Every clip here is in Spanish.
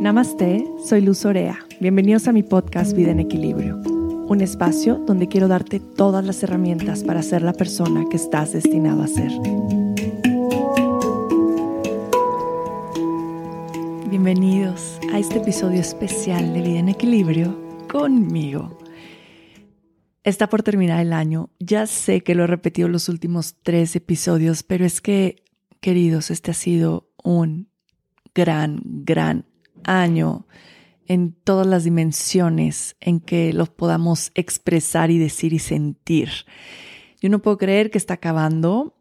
Namaste, soy Luz Orea. Bienvenidos a mi podcast Vida en Equilibrio, un espacio donde quiero darte todas las herramientas para ser la persona que estás destinado a ser. Bienvenidos a este episodio especial de Vida en Equilibrio conmigo. Está por terminar el año. Ya sé que lo he repetido los últimos tres episodios, pero es que, queridos, este ha sido un gran, gran año en todas las dimensiones en que los podamos expresar y decir y sentir. Yo no puedo creer que está acabando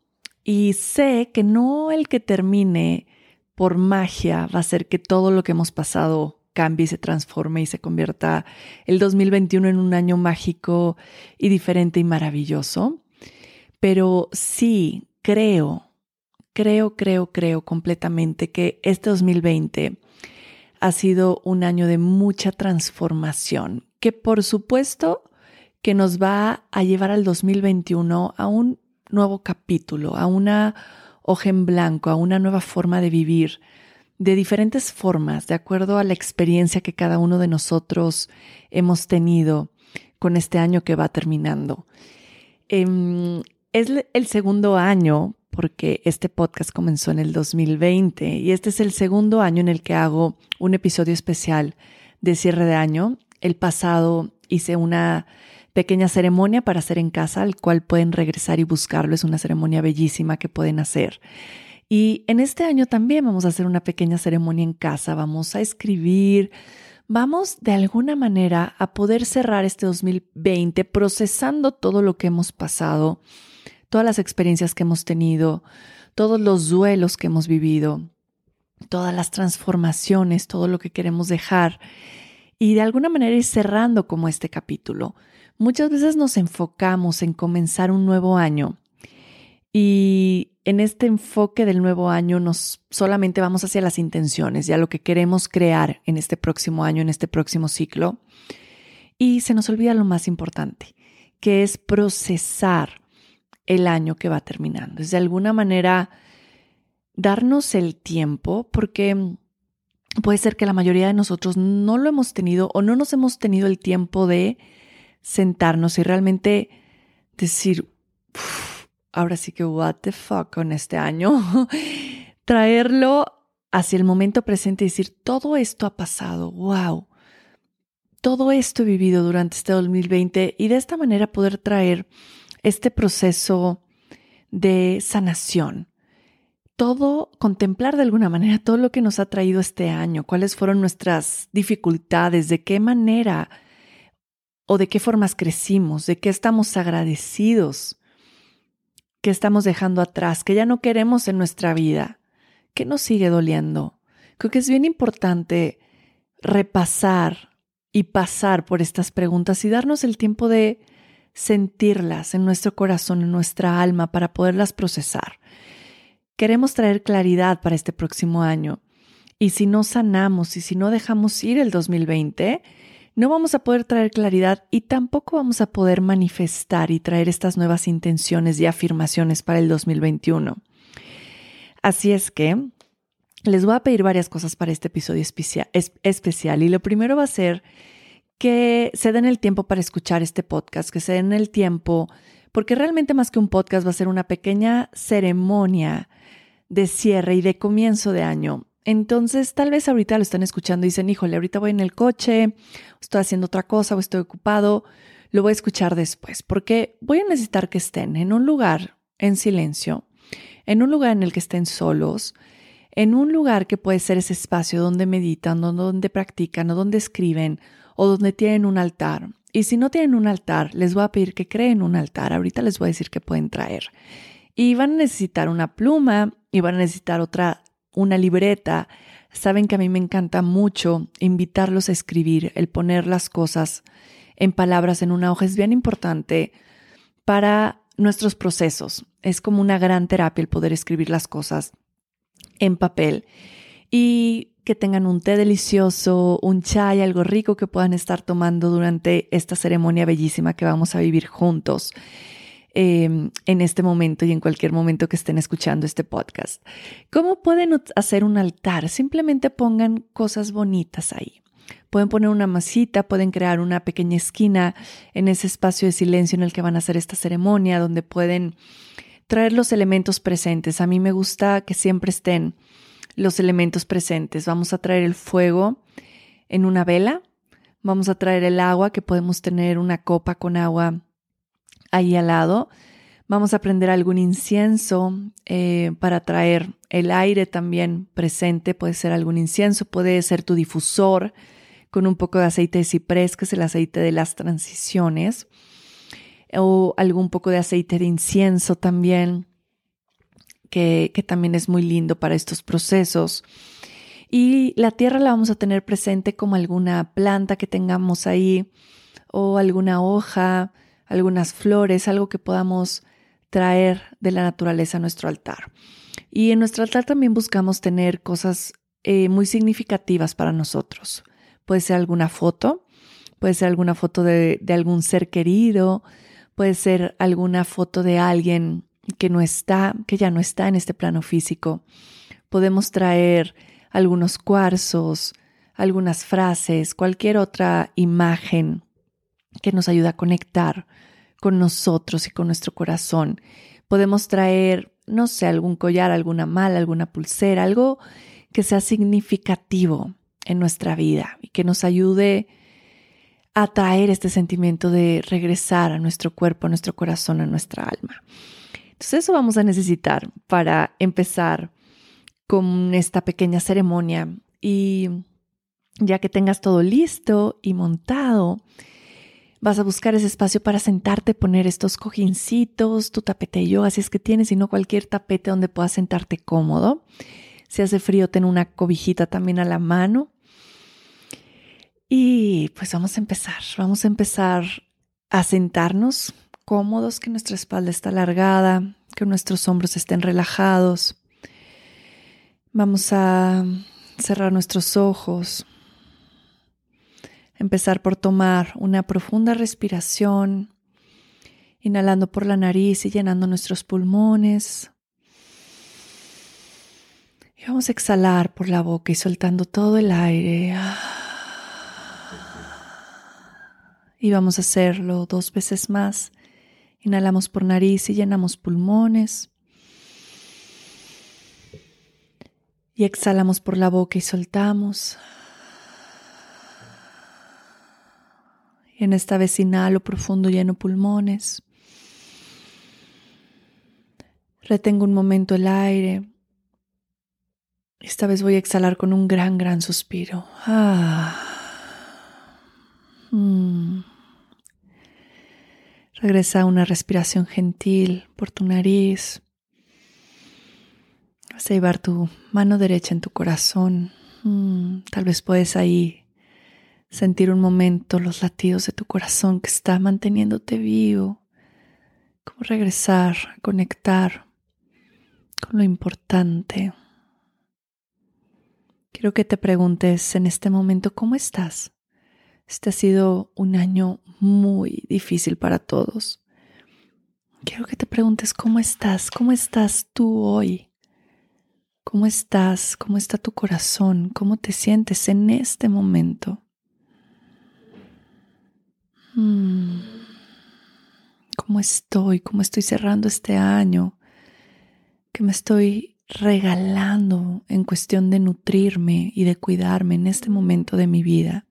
y sé que no el que termine por magia va a ser que todo lo que hemos pasado cambie se transforme y se convierta el 2021 en un año mágico y diferente y maravilloso. Pero sí, creo, creo, creo, creo completamente que este 2020 ha sido un año de mucha transformación, que por supuesto que nos va a llevar al 2021 a un nuevo capítulo, a una hoja en blanco, a una nueva forma de vivir, de diferentes formas, de acuerdo a la experiencia que cada uno de nosotros hemos tenido con este año que va terminando. Em, es el segundo año porque este podcast comenzó en el 2020 y este es el segundo año en el que hago un episodio especial de cierre de año. El pasado hice una pequeña ceremonia para hacer en casa, al cual pueden regresar y buscarlo. Es una ceremonia bellísima que pueden hacer. Y en este año también vamos a hacer una pequeña ceremonia en casa. Vamos a escribir, vamos de alguna manera a poder cerrar este 2020 procesando todo lo que hemos pasado todas las experiencias que hemos tenido, todos los duelos que hemos vivido, todas las transformaciones, todo lo que queremos dejar y de alguna manera ir cerrando como este capítulo. Muchas veces nos enfocamos en comenzar un nuevo año y en este enfoque del nuevo año nos solamente vamos hacia las intenciones y a lo que queremos crear en este próximo año, en este próximo ciclo. Y se nos olvida lo más importante, que es procesar el año que va terminando. Es de alguna manera darnos el tiempo porque puede ser que la mayoría de nosotros no lo hemos tenido o no nos hemos tenido el tiempo de sentarnos y realmente decir, ahora sí que what the fuck con este año, traerlo hacia el momento presente y decir, todo esto ha pasado, wow, todo esto he vivido durante este 2020 y de esta manera poder traer este proceso de sanación. Todo, contemplar de alguna manera todo lo que nos ha traído este año, cuáles fueron nuestras dificultades, de qué manera o de qué formas crecimos, de qué estamos agradecidos, qué estamos dejando atrás, que ya no queremos en nuestra vida, qué nos sigue doliendo. Creo que es bien importante repasar y pasar por estas preguntas y darnos el tiempo de sentirlas en nuestro corazón, en nuestra alma, para poderlas procesar. Queremos traer claridad para este próximo año. Y si no sanamos y si no dejamos ir el 2020, no vamos a poder traer claridad y tampoco vamos a poder manifestar y traer estas nuevas intenciones y afirmaciones para el 2021. Así es que les voy a pedir varias cosas para este episodio especial y lo primero va a ser que se den el tiempo para escuchar este podcast, que se den el tiempo, porque realmente más que un podcast va a ser una pequeña ceremonia de cierre y de comienzo de año. Entonces, tal vez ahorita lo están escuchando y dicen, híjole, ahorita voy en el coche, estoy haciendo otra cosa o estoy ocupado, lo voy a escuchar después, porque voy a necesitar que estén en un lugar en silencio, en un lugar en el que estén solos, en un lugar que puede ser ese espacio donde meditan, donde practican o donde escriben o donde tienen un altar. Y si no tienen un altar, les voy a pedir que creen un altar. Ahorita les voy a decir que pueden traer. Y van a necesitar una pluma y van a necesitar otra, una libreta. Saben que a mí me encanta mucho invitarlos a escribir, el poner las cosas en palabras en una hoja es bien importante para nuestros procesos. Es como una gran terapia el poder escribir las cosas en papel. Y que tengan un té delicioso, un chai, algo rico que puedan estar tomando durante esta ceremonia bellísima que vamos a vivir juntos. em, en este momento y en cualquier momento que estén escuchando este podcast. ¿Cómo pueden hacer un altar? Simplemente pongan cosas bonitas ahí. Pueden poner una masita, pueden crear una pequeña esquina en ese espacio de silencio en el que van a hacer esta ceremonia, donde pueden traer los elementos presentes. A mí me gusta que siempre estén los elementos presentes. Vamos a traer el fuego en una vela, vamos a traer el agua, que podemos tener una copa con agua ahí al lado. Vamos a prender algún incienso eh, para traer el aire también presente. Puede ser algún incienso, puede ser tu difusor con un poco de aceite de ciprés, que es el aceite de las transiciones, o algún poco de aceite de incienso también, que, también es muy lindo para estos procesos. Y la tierra la vamos a tener presente como alguna planta que tengamos ahí, o alguna hoja, algunas flores, algo que podamos traer de la naturaleza a nuestro altar. Y en nuestro altar también buscamos tener cosas eh, muy significativas para nosotros. Puede ser alguna foto, puede ser alguna foto de algún ser querido, puede ser alguna foto de alguien que no está, que ya no está en este plano físico. Podemos traer algunos cuarzos, algunas frases, cualquier otra imagen que nos ayude a conectar con nosotros y con nuestro corazón. Podemos traer, no sé, algún collar, alguna mala, alguna pulsera, algo que sea significativo en nuestra vida y que nos ayude a traer este sentimiento de regresar a nuestro cuerpo, a nuestro corazón, a nuestra alma. Entonces eso vamos a necesitar para empezar con esta pequeña ceremonia y ya que tengas todo listo y montado, Vas a buscar ese espacio para sentarte, poner estos cojincitos, tu tapete de yoga, si es que tienes, y no cualquier tapete donde puedas sentarte cómodo. Si hace frío, ten una cobijita también a la mano. Y pues vamos a empezar. Vamos a empezar a sentarnos cómodos, que nuestra espalda está alargada, que nuestros hombros estén relajados. Vamos a cerrar nuestros ojos, Empezar por tomar una profunda respiración, inhalando por la nariz y llenando nuestros pulmones. Y vamos a exhalar por la boca y soltando todo el aire. Y vamos a hacerlo dos veces más. Inhalamos por nariz y llenamos pulmones. Y exhalamos por la boca y soltamos. Y en esta vez inhalo profundo, lleno pulmones. Retengo un momento el aire. Esta vez voy a exhalar con un gran, gran suspiro. Ah. Mm. Regresa a una respiración gentil por tu nariz. Vas a llevar tu mano derecha en tu corazón. Mm. Tal vez puedes ahí sentir un momento los latidos de tu corazón que está manteniéndote vivo, como regresar, conectar con lo importante. Quiero que te preguntes en este momento cómo estás. Este ha sido un año muy difícil para todos. Quiero que te preguntes cómo estás, cómo estás tú hoy. ¿Cómo estás? ¿Cómo está tu corazón? ¿Cómo te sientes en este momento? Mm. ¿Cómo estoy? ¿Cómo estoy cerrando este año? ¿Qué me estoy regalando en cuestión de nutrirme y de cuidarme en este momento de mi vida?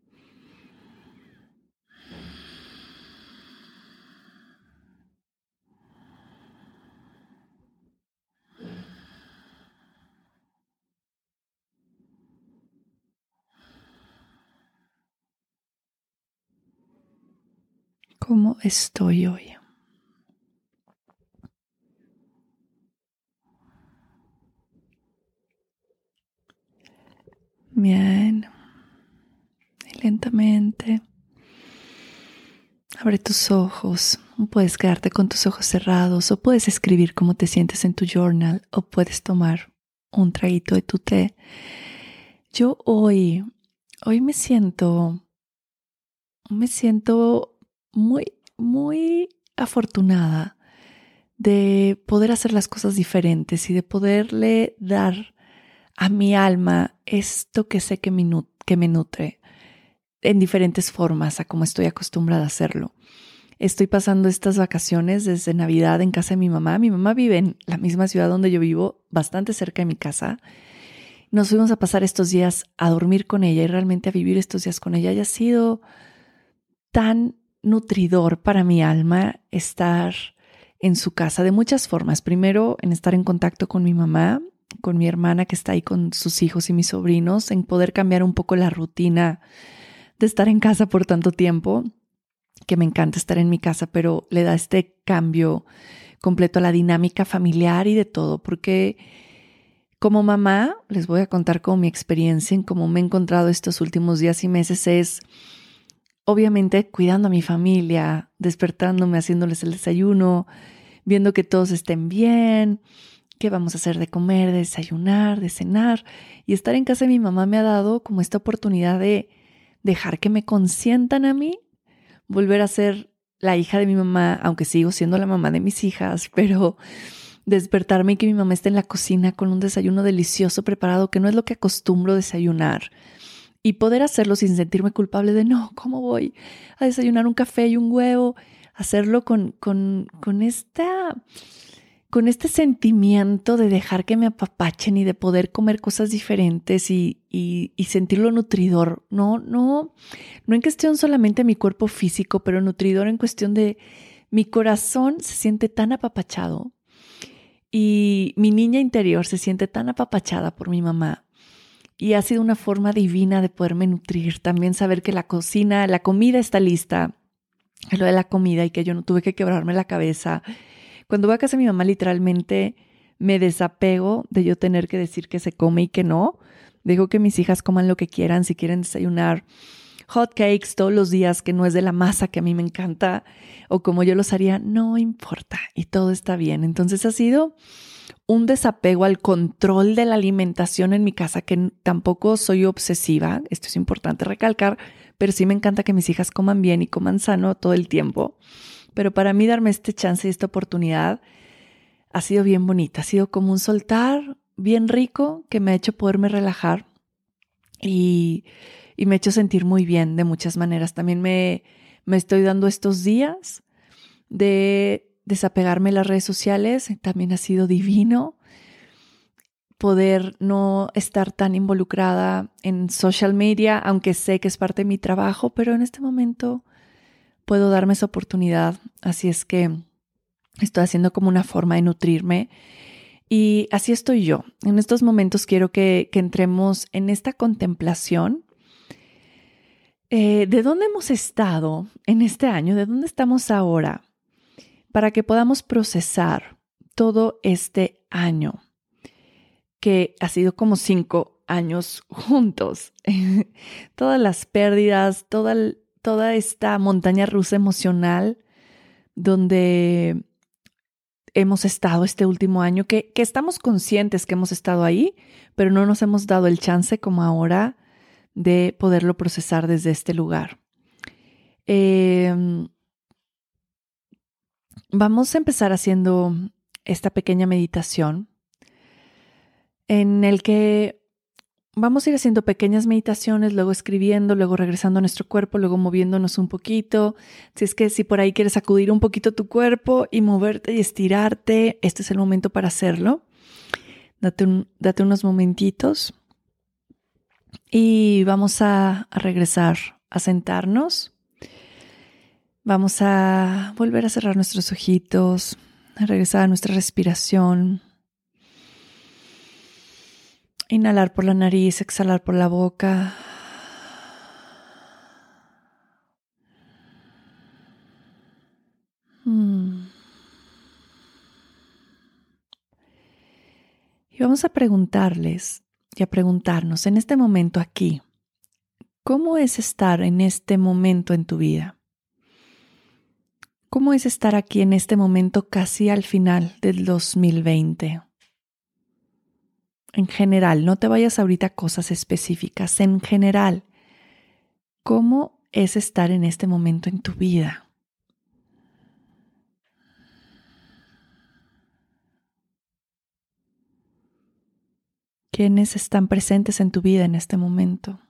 Cómo estoy hoy. Bien. Y lentamente abre tus ojos. Puedes quedarte con tus ojos cerrados o puedes escribir cómo te sientes en tu journal o puedes tomar un traguito de tu té. Yo hoy, hoy me siento, me siento muy, muy afortunada. de poder hacer las cosas diferentes y de poderle dar a mi alma esto que sé que me, que me nutre en diferentes formas a como estoy acostumbrada a hacerlo. Estoy pasando estas vacaciones desde Navidad en casa de mi mamá. Mi mamá vive en la misma ciudad donde yo vivo, bastante cerca de mi casa. Nos fuimos a pasar estos días a dormir con ella y realmente a vivir estos días con ella. Y ha sido tan nutridor para mi alma estar en su casa de muchas formas. Primero, en estar en contacto con mi mamá, con mi hermana que está ahí con sus hijos y mis sobrinos, en poder cambiar un poco la rutina de estar en casa por tanto tiempo, que me encanta estar en mi casa, pero le da este cambio completo a la dinámica familiar y de todo, porque como mamá, les voy a contar con mi experiencia en cómo me he encontrado estos últimos días y meses es obviamente cuidando a mi familia, despertándome, haciéndoles el desayuno, viendo que todos estén bien, qué vamos a hacer de comer, de desayunar, de cenar. Y estar en casa de mi mamá me ha dado como esta oportunidad de dejar que me consientan a mí, volver a ser la hija de mi mamá, aunque sigo siendo la mamá de mis hijas, pero despertarme y que mi mamá esté en la cocina con un desayuno delicioso preparado, que no es lo que acostumbro desayunar y poder hacerlo sin sentirme culpable de no, ¿cómo voy a desayunar un café y un huevo? Hacerlo con, con, con esta con este sentimiento de dejar que me apapachen y de poder comer cosas diferentes y, y, y, sentirlo nutridor. No, no, no en cuestión solamente mi cuerpo físico, pero nutridor en cuestión de mi corazón se siente tan apapachado y mi niña interior se siente tan apapachada por mi mamá y ha sido una forma divina de poderme nutrir. También saber que la cocina, la comida está lista, lo de la comida y que yo no tuve que quebrarme la cabeza. Cuando voy a casa de mi mamá, literalmente me desapego de yo tener que decir que se come y que no. Dejo que mis hijas coman lo que quieran, si quieren desayunar hot cakes todos los días, que no es de la masa que a mí me encanta, o como yo los haría, no importa y todo está bien. Entonces ha sido un desapego al control de la alimentación en mi casa, que tampoco soy obsesiva, esto es importante recalcar, pero sí me encanta que mis hijas coman bien y coman sano todo el tiempo. Pero para mí darme este chance y esta oportunidad ha sido bien bonita, ha sido como un soltar bien rico que me ha hecho poderme relajar y, y me ha hecho sentir muy bien de muchas maneras. También me, me estoy dando estos días de desapegarme de las redes sociales, también ha sido divino poder no estar tan involucrada en social media, aunque sé que es parte de mi trabajo, pero en este momento puedo darme esa oportunidad. Así es que estoy haciendo como una forma de nutrirme y así estoy yo. En estos momentos quiero que, entremos en esta contemplación. Eh, ¿De dónde hemos estado en este año? ¿De dónde estamos ahora? Para que podamos procesar todo este año, que ha sido como cinco años juntos. Todas las pérdidas, toda, toda esta montaña rusa emocional donde hemos estado este último año, que, que, estamos conscientes que hemos estado ahí, pero no nos hemos dado el chance como ahora de poderlo procesar desde este lugar. Eh, Vamos a empezar haciendo esta pequeña meditación en el que vamos a ir haciendo pequeñas meditaciones, luego escribiendo, luego regresando a nuestro cuerpo, luego moviéndonos un poquito. Si es que si por ahí quieres sacudir un poquito tu cuerpo y moverte y estirarte, este es el momento para hacerlo. Date, unos momentitos y vamos a regresar a sentarnos. Vamos a volver a cerrar nuestros ojitos, a regresar a nuestra respiración. Inhalar por la nariz, exhalar por la boca. Hmm. Y vamos a preguntarles y a preguntarnos en este momento aquí, ¿cómo es estar en este momento en tu vida? ¿Cómo es estar aquí en este momento casi al final del 2020? En general, no te vayas ahorita a cosas específicas, en general, ¿cómo es estar en este momento en tu vida? ¿Quiénes están presentes en tu vida en este momento?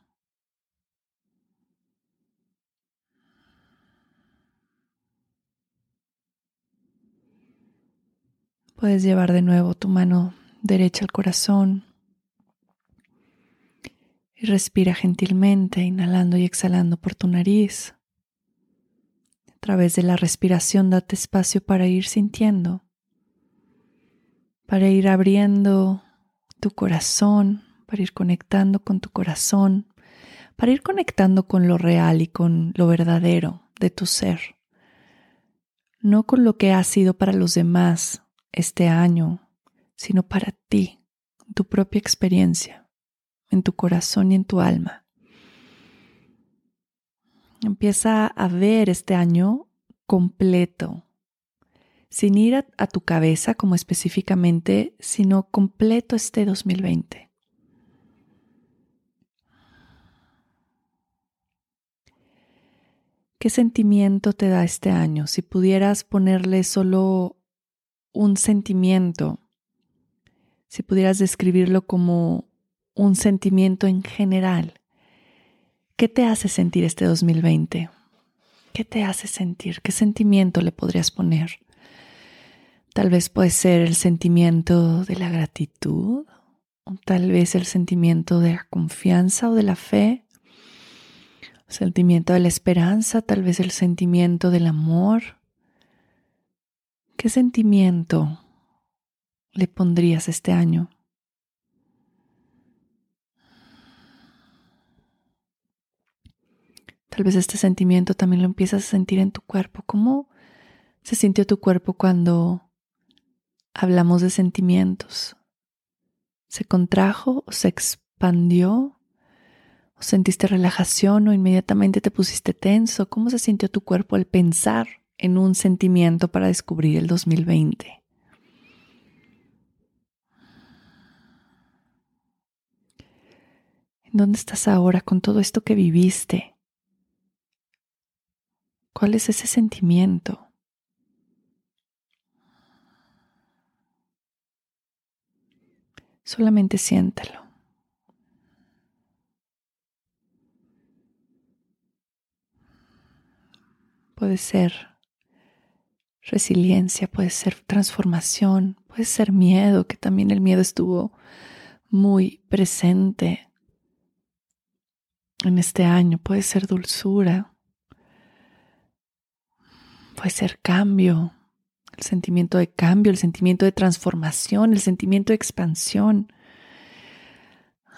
Puedes llevar de nuevo tu mano derecha al corazón y respira gentilmente, inhalando y exhalando por tu nariz. A través de la respiración date espacio para ir sintiendo, para ir abriendo tu corazón, para ir conectando con tu corazón, para ir conectando con lo real y con lo verdadero de tu ser, no con lo que ha sido para los demás este año, sino para ti, tu propia experiencia, en tu corazón y en tu alma. Empieza a ver este año completo, sin ir a, tu cabeza como específicamente, sino completo este 2020. ¿Qué sentimiento te da este año? Si pudieras ponerle solo un sentimiento, si pudieras describirlo como un sentimiento en general, ¿qué te hace sentir este 2020? ¿Qué te hace sentir? ¿Qué sentimiento le podrías poner? Tal vez puede ser el sentimiento de la gratitud, o tal vez el sentimiento de la confianza o de la fe, el sentimiento de la esperanza, tal vez el sentimiento del amor, ¿Qué sentimiento le pondrías este año? Tal vez este sentimiento también lo empiezas a sentir en tu cuerpo. ¿Cómo se sintió tu cuerpo cuando hablamos de sentimientos? ¿Se contrajo o se expandió? ¿O sentiste relajación o inmediatamente te pusiste tenso? ¿Cómo se sintió tu cuerpo al pensar en un sentimiento para descubrir el 2020. ¿En dónde estás ahora con todo esto que viviste? ¿Cuál es ese sentimiento? Solamente siéntelo. Puede ser resiliencia, puede ser transformación, puede ser miedo, que también el miedo estuvo muy presente en este año, puede ser dulzura, puede ser cambio, el sentimiento de cambio, el sentimiento de transformación, el sentimiento de expansión.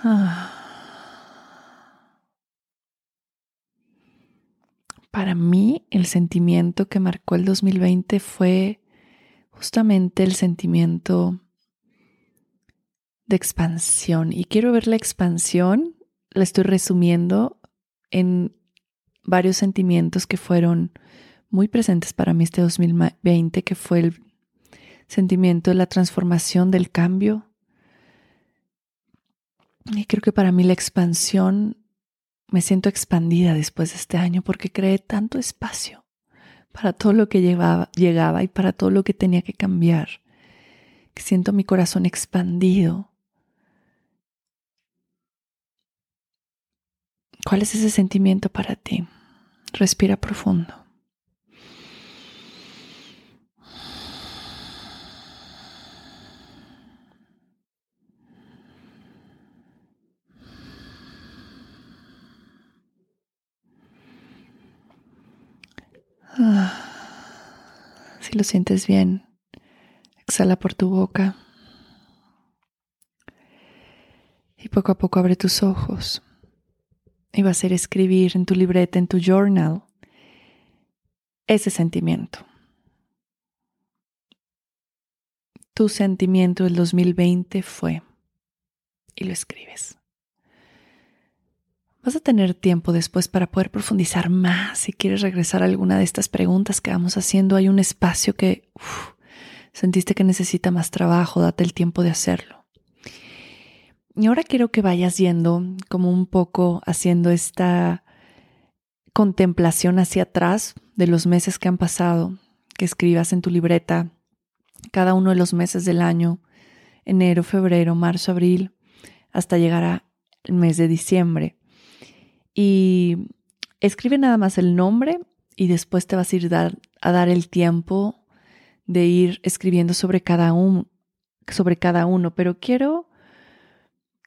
Ah. Para mí el sentimiento que marcó el 2020 fue justamente el sentimiento de expansión. Y quiero ver la expansión, la estoy resumiendo en varios sentimientos que fueron muy presentes para mí este 2020, que fue el sentimiento de la transformación, del cambio. Y creo que para mí la expansión me siento expandida después de este año porque creé tanto espacio para todo lo que llevaba, llegaba y para todo lo que tenía que cambiar, siento mi corazón expandido. ¿Cuál es ese sentimiento para ti? Respira profundo. Si lo sientes bien, exhala por tu boca. Y poco a poco abre tus ojos. Y va a ser escribir en tu libreta, en tu journal, ese sentimiento. Tu sentimiento del 2020 fue. Y lo escribes. Vas a tener tiempo después para poder profundizar más. Si quieres regresar a alguna de estas preguntas que vamos haciendo, hay un espacio que sentiste que necesita más trabajo, date el tiempo de hacerlo. Y ahora quiero que vayas yendo como un poco haciendo esta contemplación hacia atrás de los meses que han pasado, que escribas en tu libreta cada uno de los meses del año, enero, febrero, marzo, abril, hasta llegar al mes de diciembre. Y escribe nada más el nombre y después te vas a ir a dar el tiempo de ir escribiendo sobre cada, un, sobre cada uno, pero quiero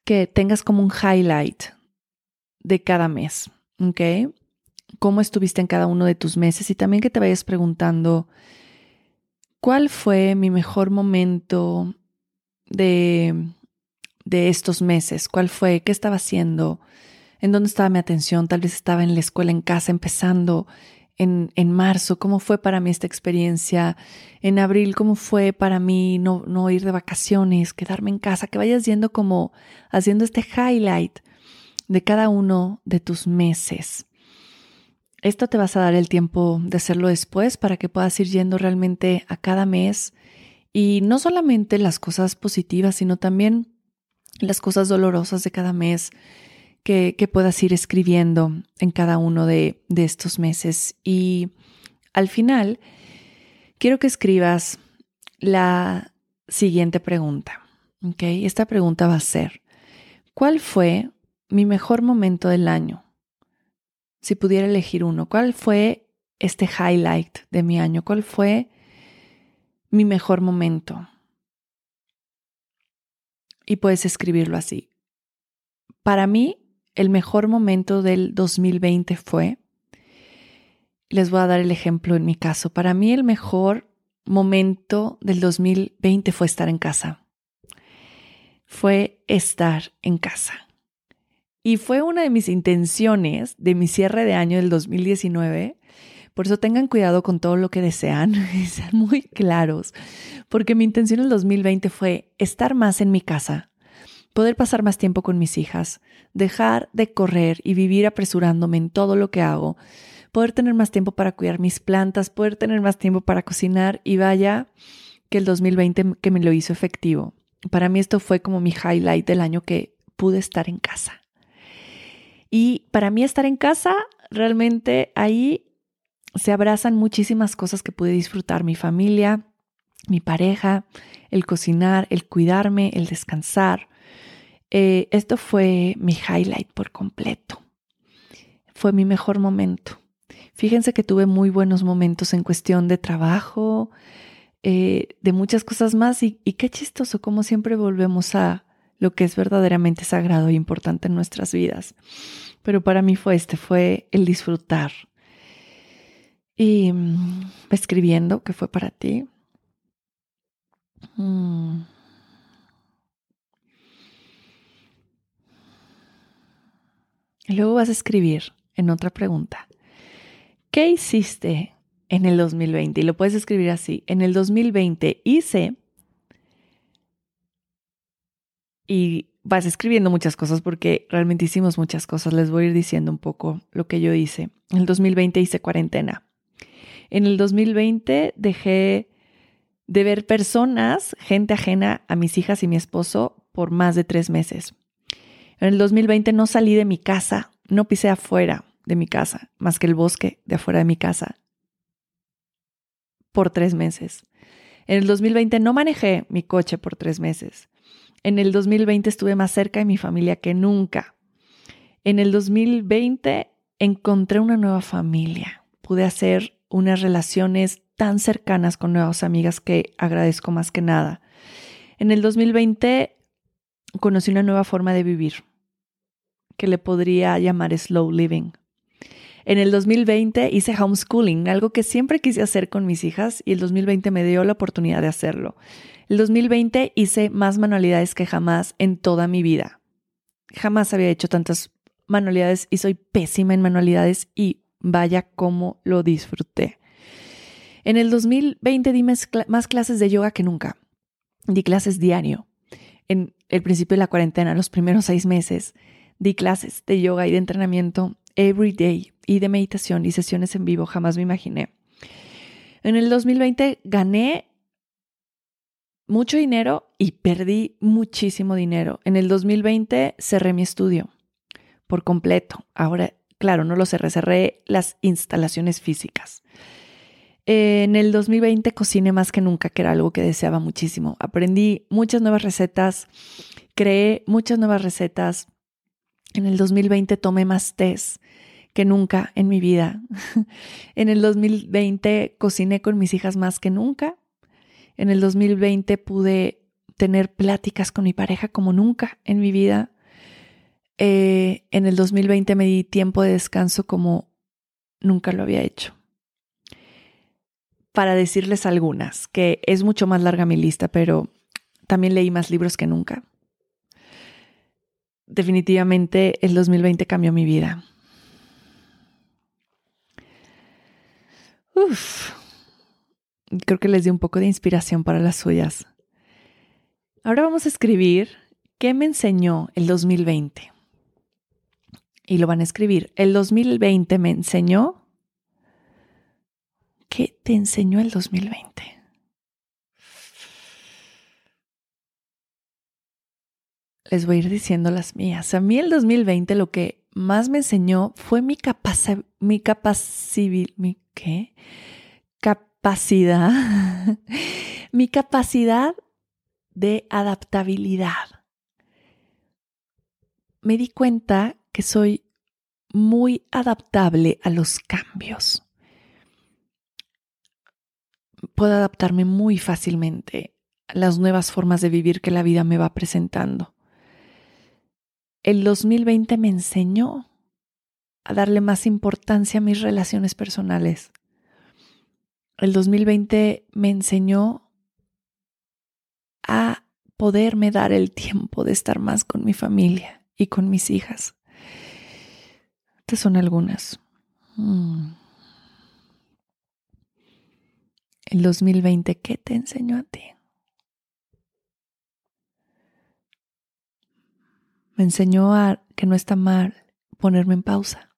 que tengas como un highlight de cada mes, ¿ok? Cómo estuviste en cada uno de tus meses y también que te vayas preguntando cuál fue mi mejor momento de, de estos meses, cuál fue, qué estaba haciendo, en dónde estaba mi atención, tal vez estaba en la escuela, en casa, empezando en, en, marzo, cómo fue para mí esta experiencia, en abril, cómo fue para mí no, no ir de vacaciones, quedarme en casa, que vayas yendo como haciendo este highlight de cada uno de tus meses. Esto te vas a dar el tiempo de hacerlo después para que puedas ir yendo realmente a cada mes. Y no solamente las cosas positivas, sino también las cosas dolorosas de cada mes que, puedas ir escribiendo en cada uno de, de estos meses. Y al final, quiero que escribas la siguiente pregunta. ¿okay? Esta pregunta va a ser, ¿cuál fue mi mejor momento del año? Si pudiera elegir uno, ¿cuál fue este highlight de mi año? ¿Cuál fue mi mejor momento? Y puedes escribirlo así. Para mí, el mejor momento del 2020 fue, les voy a dar el ejemplo en mi caso, para mí el mejor momento del 2020 fue estar en casa. Fue estar en casa. Y fue una de mis intenciones de mi cierre de año del 2019. Por eso tengan cuidado con todo lo que desean y sean muy claros. Porque mi intención en el 2020 fue estar más en mi casa, poder pasar más tiempo con mis hijas, dejar de correr y vivir apresurándome en todo lo que hago, poder tener más tiempo para cuidar mis plantas, poder tener más tiempo para cocinar y vaya que el 2020 que me lo hizo efectivo. Para mí esto fue como mi highlight del año que pude estar en casa. Y para mí estar en casa, realmente ahí se abrazan muchísimas cosas que pude disfrutar, mi familia, mi pareja, el cocinar, el cuidarme, el descansar, eh, esto fue mi highlight por completo. Fue mi mejor momento. Fíjense que tuve muy buenos momentos en cuestión de trabajo, eh, de muchas cosas más y, qué chistoso, como siempre volvemos a lo que es verdaderamente sagrado e importante en nuestras vidas. Pero para mí fue este, fue el disfrutar. Y mm, escribiendo, ¿qué fue para ti? Mm. Luego vas a escribir en otra pregunta, ¿qué hiciste en el 2020? Y lo puedes escribir así, en el 2020 hice y vas escribiendo muchas cosas porque realmente hicimos muchas cosas. Les voy a ir diciendo un poco lo que yo hice. En el 2020 hice cuarentena. En el 2020 dejé de ver personas, gente ajena a mis hijas y mi esposo por más de tres meses. En el 2020 no salí de mi casa, no pisé afuera de mi casa, más que el bosque de afuera de mi casa, por tres meses. En el 2020 no manejé mi coche por tres meses. En el 2020 estuve más cerca de mi familia que nunca. En el 2020 encontré una nueva familia. Pude hacer unas relaciones tan cercanas con nuevas amigas que agradezco más que nada. En el 2020 conocí una nueva forma de vivir que le podría llamar slow living. En el 2020 hice homeschooling, algo que siempre quise hacer con mis hijas y el 2020 me dio la oportunidad de hacerlo. El 2020 hice más manualidades que jamás en toda mi vida. Jamás había hecho tantas manualidades y soy pésima en manualidades y vaya cómo lo disfruté. En el 2020 di más clases de yoga que nunca. Di clases diario. En el principio de la cuarentena, los primeros seis meses, Di clases de yoga y de entrenamiento every day y de meditación y sesiones en vivo, jamás me imaginé. En el 2020 gané mucho dinero y perdí muchísimo dinero. En el 2020 cerré mi estudio por completo. Ahora, claro, no lo cerré, cerré las instalaciones físicas. En el 2020 cociné más que nunca, que era algo que deseaba muchísimo. Aprendí muchas nuevas recetas creé muchas nuevas recetas. En el 2020 tomé más test que nunca en mi vida. en el 2020 cociné con mis hijas más que nunca. En el 2020 pude tener pláticas con mi pareja como nunca en mi vida. Eh, en el 2020 me di tiempo de descanso como nunca lo había hecho. Para decirles algunas, que es mucho más larga mi lista, pero también leí más libros que nunca. Definitivamente el 2020 cambió mi vida. Uf, creo que les di un poco de inspiración para las suyas. Ahora vamos a escribir qué me enseñó el 2020. Y lo van a escribir. El 2020 me enseñó. ¿Qué te enseñó el 2020? Les voy a ir diciendo las mías. A mí el 2020 lo que más me enseñó fue mi capacidad, mi capacidad, mi qué? Capacidad, mi capacidad de adaptabilidad. Me di cuenta que soy muy adaptable a los cambios. Puedo adaptarme muy fácilmente a las nuevas formas de vivir que la vida me va presentando. El 2020 me enseñó a darle más importancia a mis relaciones personales. El 2020 me enseñó a poderme dar el tiempo de estar más con mi familia y con mis hijas. Estas son algunas. Mm. El 2020, ¿qué te enseñó a ti? Me enseñó a que no está mal ponerme en pausa.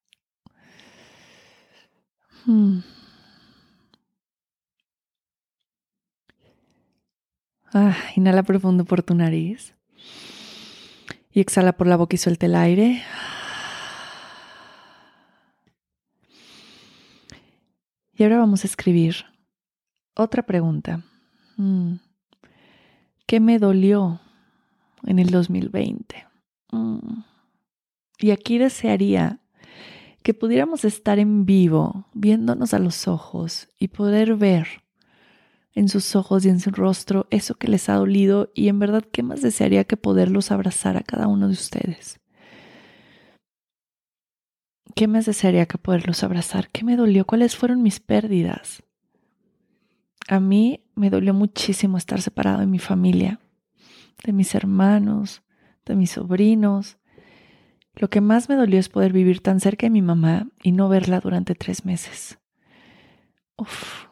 Hmm. Ah, inhala profundo por tu nariz. Y exhala por la boca y suelta el aire. Y ahora vamos a escribir otra pregunta. Hmm. ¿Qué me dolió en el 2020? Hmm. Y aquí desearía que pudiéramos estar en vivo, viéndonos a los ojos y poder ver en sus ojos y en su rostro eso que les ha dolido y en verdad, ¿qué más desearía que poderlos abrazar a cada uno de ustedes? ¿Qué más desearía que poderlos abrazar? ¿Qué me dolió? ¿Cuáles fueron mis pérdidas? A mí me dolió muchísimo estar separado de mi familia, de mis hermanos, de mis sobrinos, lo que más me dolió es poder vivir tan cerca de mi mamá y no verla durante tres meses. Uf,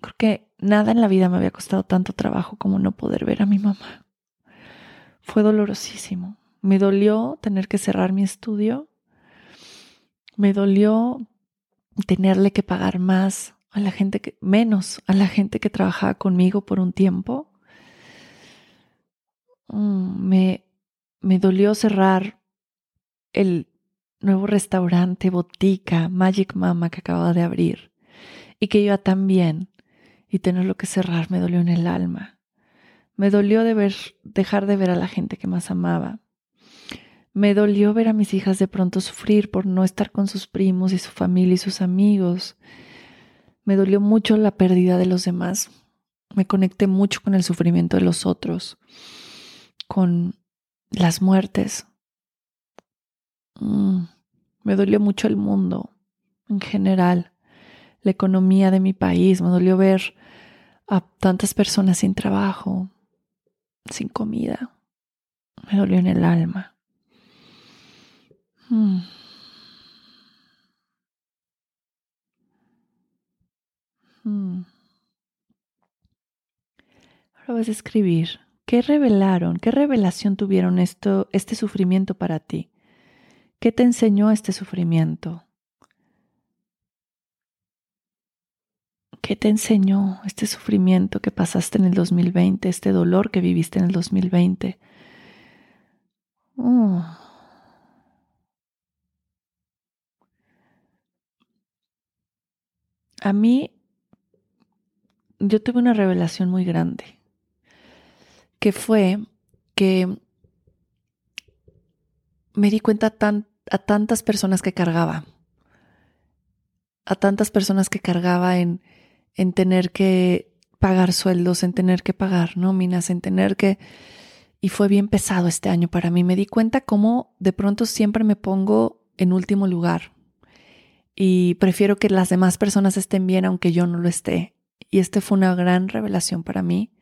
creo que nada en la vida me había costado tanto trabajo como no poder ver a mi mamá. Fue dolorosísimo. Me dolió tener que cerrar mi estudio. Me dolió tenerle que pagar más a la gente que, menos a la gente que trabajaba conmigo por un tiempo. Mm, me, me dolió cerrar el nuevo restaurante, botica, Magic Mama que acababa de abrir y que iba tan bien y tenerlo que cerrar me dolió en el alma. Me dolió dejar de ver a la gente que más amaba. Me dolió ver a mis hijas de pronto sufrir por no estar con sus primos y su familia y sus amigos. Me dolió mucho la pérdida de los demás. Me conecté mucho con el sufrimiento de los otros, con las muertes, Mm, me dolió mucho el mundo en general, la economía de mi país, me dolió ver a tantas personas sin trabajo, sin comida, me dolió en el alma. Mm. Mm. Ahora vas a escribir. ¿Qué revelaron? ¿Qué revelación tuvieron esto, este sufrimiento para ti? ¿Qué te enseñó este sufrimiento? ¿Qué te enseñó este sufrimiento que pasaste en el 2020, este dolor que viviste en el 2020? A mí, yo tuve una revelación muy grande, que fue que me di cuenta tan, a tantas personas que cargaba, a tantas personas que cargaba en, en tener que pagar sueldos, en tener que pagar nóminas, en tener que... Y fue bien pesado este año para mí. Me di cuenta cómo de pronto siempre me pongo en último lugar y prefiero que las demás personas estén bien aunque yo no lo esté. Y este fue una gran revelación para mí.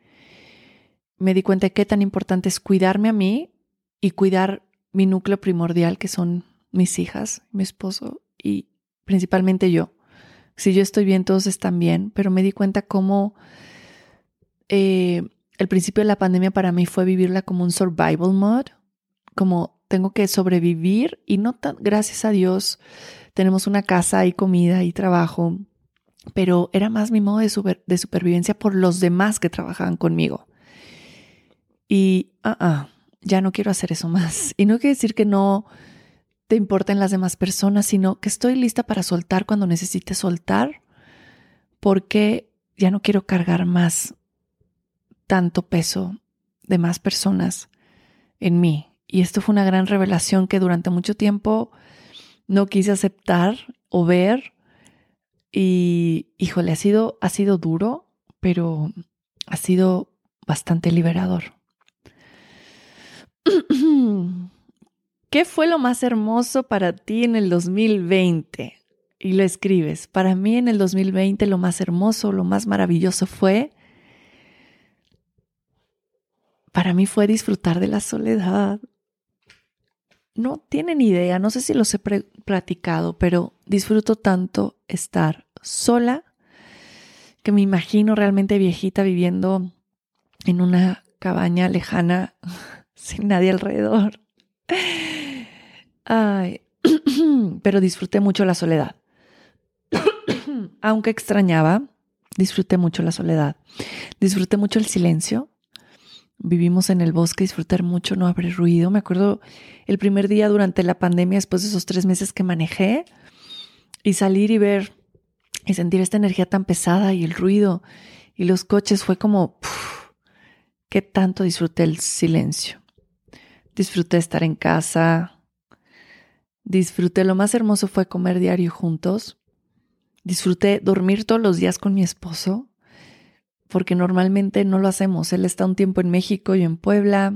Me di cuenta de qué tan importante es cuidarme a mí y cuidar mi núcleo primordial, que son mis hijas, mi esposo y principalmente yo. Si yo estoy bien, todos están bien, pero me di cuenta cómo eh, el principio de la pandemia para mí fue vivirla como un survival mode, como tengo que sobrevivir y no tan, gracias a Dios, tenemos una casa y comida y trabajo, pero era más mi modo de, de supervivencia por los demás que trabajaban conmigo. Y uh -uh, ya no quiero hacer eso más. Y no quiere decir que no te importen las demás personas, sino que estoy lista para soltar cuando necesite soltar, porque ya no quiero cargar más tanto peso de más personas en mí. Y esto fue una gran revelación que durante mucho tiempo no quise aceptar o ver. Y híjole, ha sido, ha sido duro, pero ha sido bastante liberador. ¿Qué fue lo más hermoso para ti en el 2020? Y lo escribes. Para mí en el 2020 lo más hermoso, lo más maravilloso fue, para mí fue disfrutar de la soledad. No tienen idea, no sé si los he platicado, pero disfruto tanto estar sola que me imagino realmente viejita viviendo en una cabaña lejana sin nadie alrededor. Ay, pero disfruté mucho la soledad. Aunque extrañaba, disfruté mucho la soledad. Disfruté mucho el silencio. Vivimos en el bosque, disfrutar mucho, no haber ruido. Me acuerdo el primer día durante la pandemia, después de esos tres meses que manejé, y salir y ver y sentir esta energía tan pesada y el ruido y los coches fue como, qué tanto disfruté el silencio. Disfruté estar en casa. Disfruté, lo más hermoso fue comer diario juntos. Disfruté dormir todos los días con mi esposo, porque normalmente no lo hacemos. Él está un tiempo en México y en Puebla.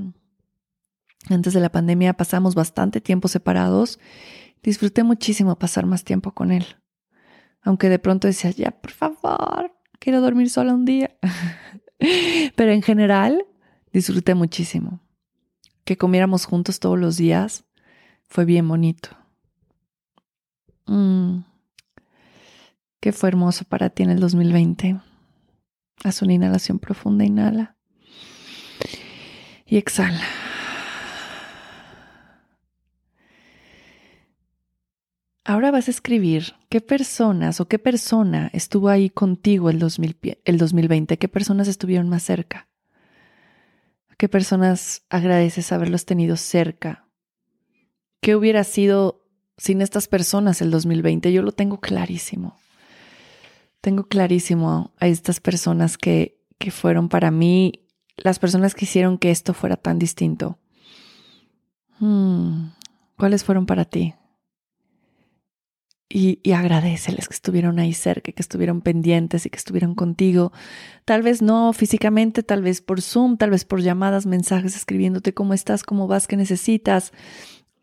Antes de la pandemia pasamos bastante tiempo separados. Disfruté muchísimo pasar más tiempo con él. Aunque de pronto decía, ya, por favor, quiero dormir sola un día. Pero en general, disfruté muchísimo que comiéramos juntos todos los días fue bien bonito. Mm. ¿Qué fue hermoso para ti en el 2020? Haz una inhalación profunda, inhala. Y exhala. Ahora vas a escribir qué personas o qué persona estuvo ahí contigo el, el 2020, qué personas estuvieron más cerca qué personas agradeces haberlos tenido cerca. ¿Qué hubiera sido sin estas personas el 2020? Yo lo tengo clarísimo. Tengo clarísimo a estas personas que, que fueron para mí las personas que hicieron que esto fuera tan distinto. Hmm, ¿Cuáles fueron para ti? Y, agradeceles que estuvieron ahí cerca, que estuvieron pendientes y que estuvieron contigo. Tal vez no físicamente, tal vez por Zoom, tal vez por llamadas, mensajes, escribiéndote cómo estás, cómo vas, qué necesitas,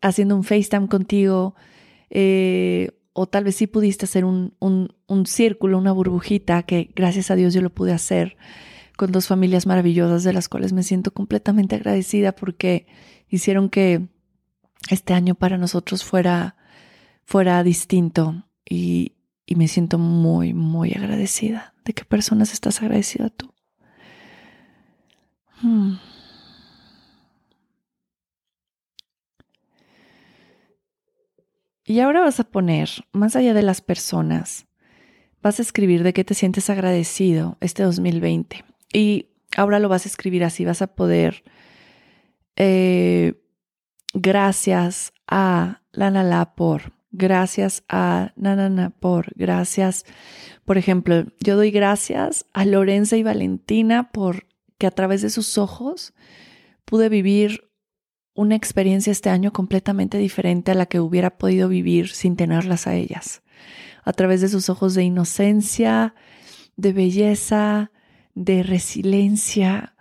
haciendo un FaceTime contigo. Eh, o tal vez sí pudiste hacer un, un, un círculo, una burbujita, que gracias a Dios yo lo pude hacer con dos familias maravillosas de las cuales me siento completamente agradecida porque hicieron que este año para nosotros fuera fuera distinto y, y me siento muy, muy agradecida. ¿De qué personas estás agradecida tú? Hmm. Y ahora vas a poner, más allá de las personas, vas a escribir de qué te sientes agradecido este 2020. Y ahora lo vas a escribir así, vas a poder, eh, gracias a la Nala por gracias a Nanana por, gracias, por ejemplo, yo doy gracias a Lorenza y Valentina por que a través de sus ojos pude vivir una experiencia este año completamente diferente a la que hubiera podido vivir sin tenerlas a ellas. A través de sus ojos de inocencia, de belleza, de resiliencia,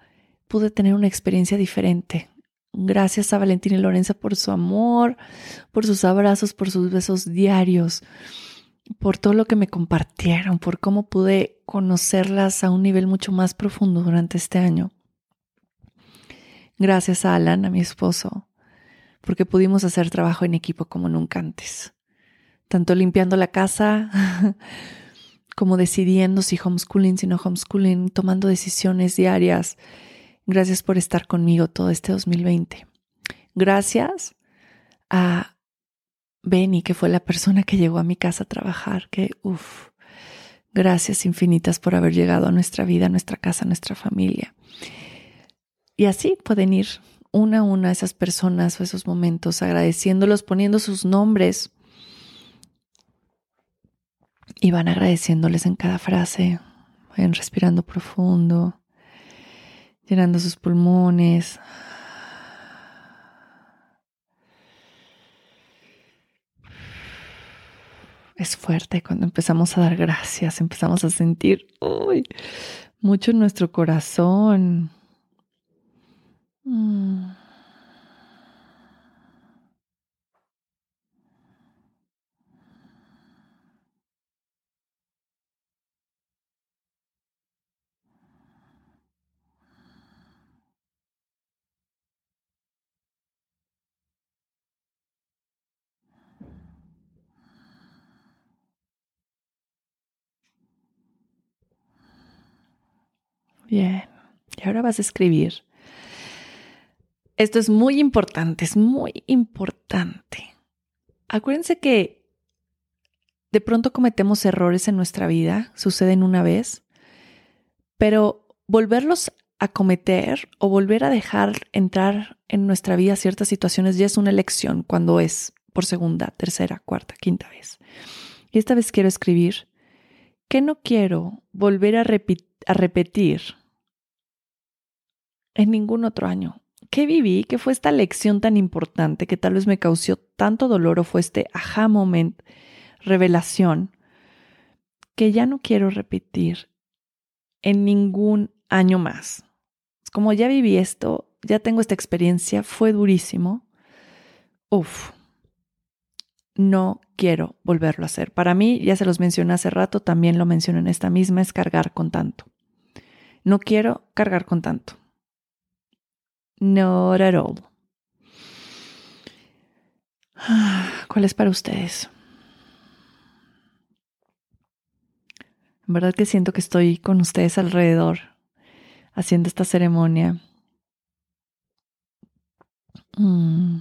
pude tener una experiencia diferente. Gracias a Valentina y Lorenza por su amor, por sus abrazos, por sus besos diarios, por todo lo que me compartieron, por cómo pude conocerlas a un nivel mucho más profundo durante este año. Gracias a Alan, a mi esposo, porque pudimos hacer trabajo en equipo como nunca antes. Tanto limpiando la casa como decidiendo si homeschooling, si no homeschooling, tomando decisiones diarias. Gracias por estar conmigo todo este 2020. Gracias a Benny, que fue la persona que llegó a mi casa a trabajar, que uff, gracias infinitas por haber llegado a nuestra vida, a nuestra casa, a nuestra familia. Y así pueden ir una a una esas personas o esos momentos, agradeciéndolos, poniendo sus nombres. Y van agradeciéndoles en cada frase, vayan respirando profundo, llenando sus pulmones. Es fuerte cuando empezamos a dar gracias, empezamos a sentir mucho en nuestro corazón. Mm. Bien, y ahora vas a escribir esto es muy importante, es muy importante. Acuérdense que de pronto cometemos errores en nuestra vida, suceden una vez, pero volverlos a cometer o volver a dejar entrar en nuestra vida ciertas situaciones ya es una elección cuando es por segunda, tercera, cuarta, quinta vez. Y esta vez quiero escribir que no quiero volver a, a repetir en ningún otro año ¿qué viví? ¿Qué fue esta lección tan importante que tal vez me causó tanto dolor o fue este aha moment, revelación, que ya no quiero repetir en ningún año más? Como ya viví esto, ya tengo esta experiencia, fue durísimo. Uf, no quiero volverlo a hacer. Para mí, ya se los mencioné hace rato, también lo menciono en esta misma, es cargar con tanto. No quiero cargar con tanto. Not at all. ¿Cuál es para ustedes? En verdad que siento que estoy con ustedes alrededor haciendo esta ceremonia. Mm.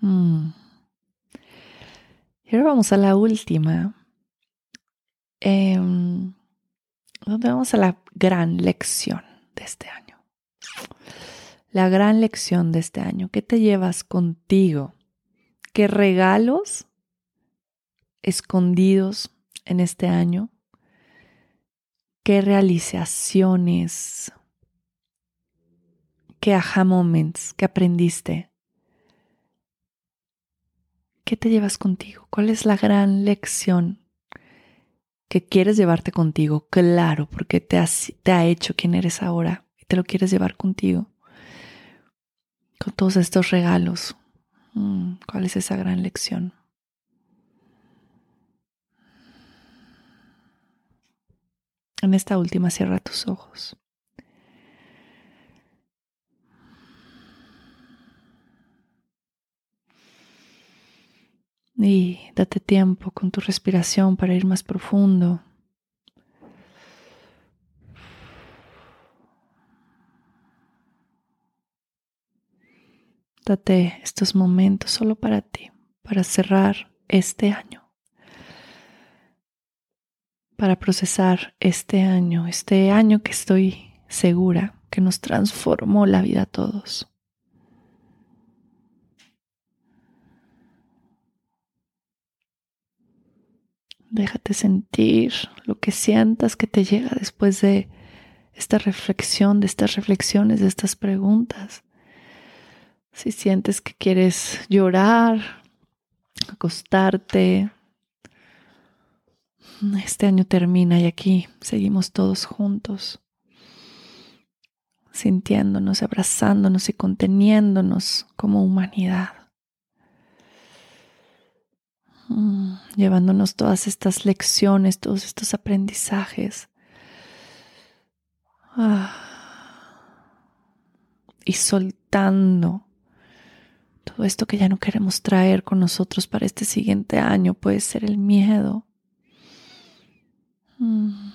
Mm. Y ahora vamos a la última. Eh, vamos a la gran lección de este año. La gran lección de este año. ¿Qué te llevas contigo? ¿Qué regalos escondidos en este año? ¿Qué realizaciones? ¿Qué aha moments? ¿Qué aprendiste? ¿Qué te llevas contigo? ¿Cuál es la gran lección que quieres llevarte contigo? Claro, porque te, te ha hecho quien eres ahora y te lo quieres llevar contigo. Con todos estos regalos. Mm, ¿Cuál es esa gran lección? En esta última cierra tus ojos. Y date tiempo con tu respiración para ir más profundo. Date estos momentos solo para ti, para cerrar este año, para procesar este año, este año que estoy segura que nos transformó la vida a todos. Déjate sentir lo que sientas que te llega después de esta reflexión, de estas reflexiones, de estas preguntas. Si sientes que quieres llorar, acostarte, este año termina y aquí seguimos todos juntos, sintiéndonos, abrazándonos y conteniéndonos como humanidad. Mm, llevándonos todas estas lecciones, todos estos aprendizajes. Ah, y soltando todo esto que ya no queremos traer con nosotros para este siguiente año. Puede ser el miedo. Mm,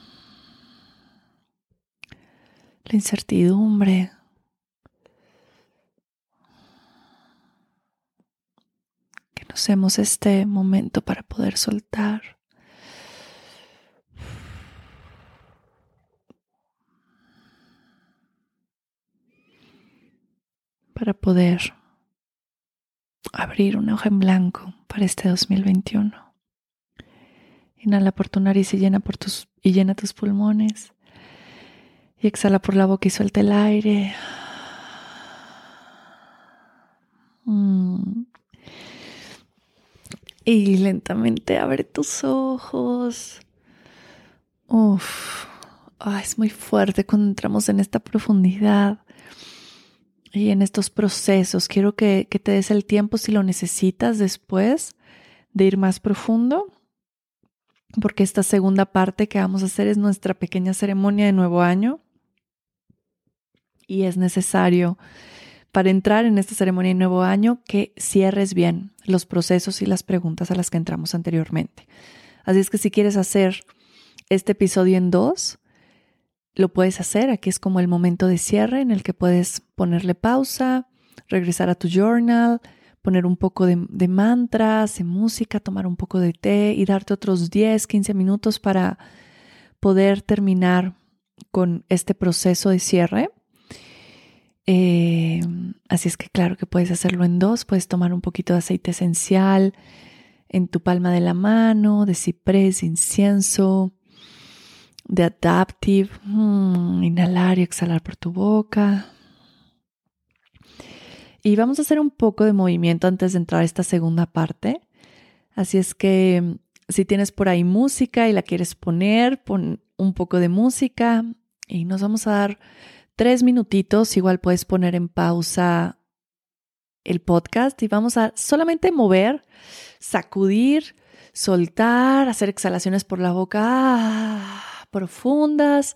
la incertidumbre, Usemos este momento para poder soltar. Para poder abrir una hoja en blanco para este 2021. Inhala por tu nariz y llena, por tus, y llena tus pulmones. Y exhala por la boca y suelta el aire. Mm. Y lentamente abre tus ojos. Uf, es muy fuerte cuando entramos en esta profundidad y en estos procesos. Quiero que, que te des el tiempo si lo necesitas después de ir más profundo, porque esta segunda parte que vamos a hacer es nuestra pequeña ceremonia de nuevo año y es necesario para entrar en esta ceremonia de nuevo año que cierres bien los procesos y las preguntas a las que entramos anteriormente. Así es que si quieres hacer este episodio en dos, lo puedes hacer. Aquí es como el momento de cierre en el que puedes ponerle pausa, regresar a tu journal, poner un poco de, de, mantras, de música, tomar un poco de té y darte otros 10, 15 minutos para poder terminar con este proceso de cierre. Eh, así es que claro que puedes hacerlo en dos, puedes tomar un poquito de aceite esencial en tu palma de la mano, de ciprés, incienso, de adaptive, mm, inhalar y exhalar por tu boca. Y vamos a hacer un poco de movimiento antes de entrar a esta segunda parte. Así es que si tienes por ahí música y la quieres poner, pon un poco de música y nos vamos a dar tres minutitos, igual puedes poner en pausa el podcast y vamos a solamente mover, sacudir, soltar, hacer exhalaciones por la boca ah, profundas,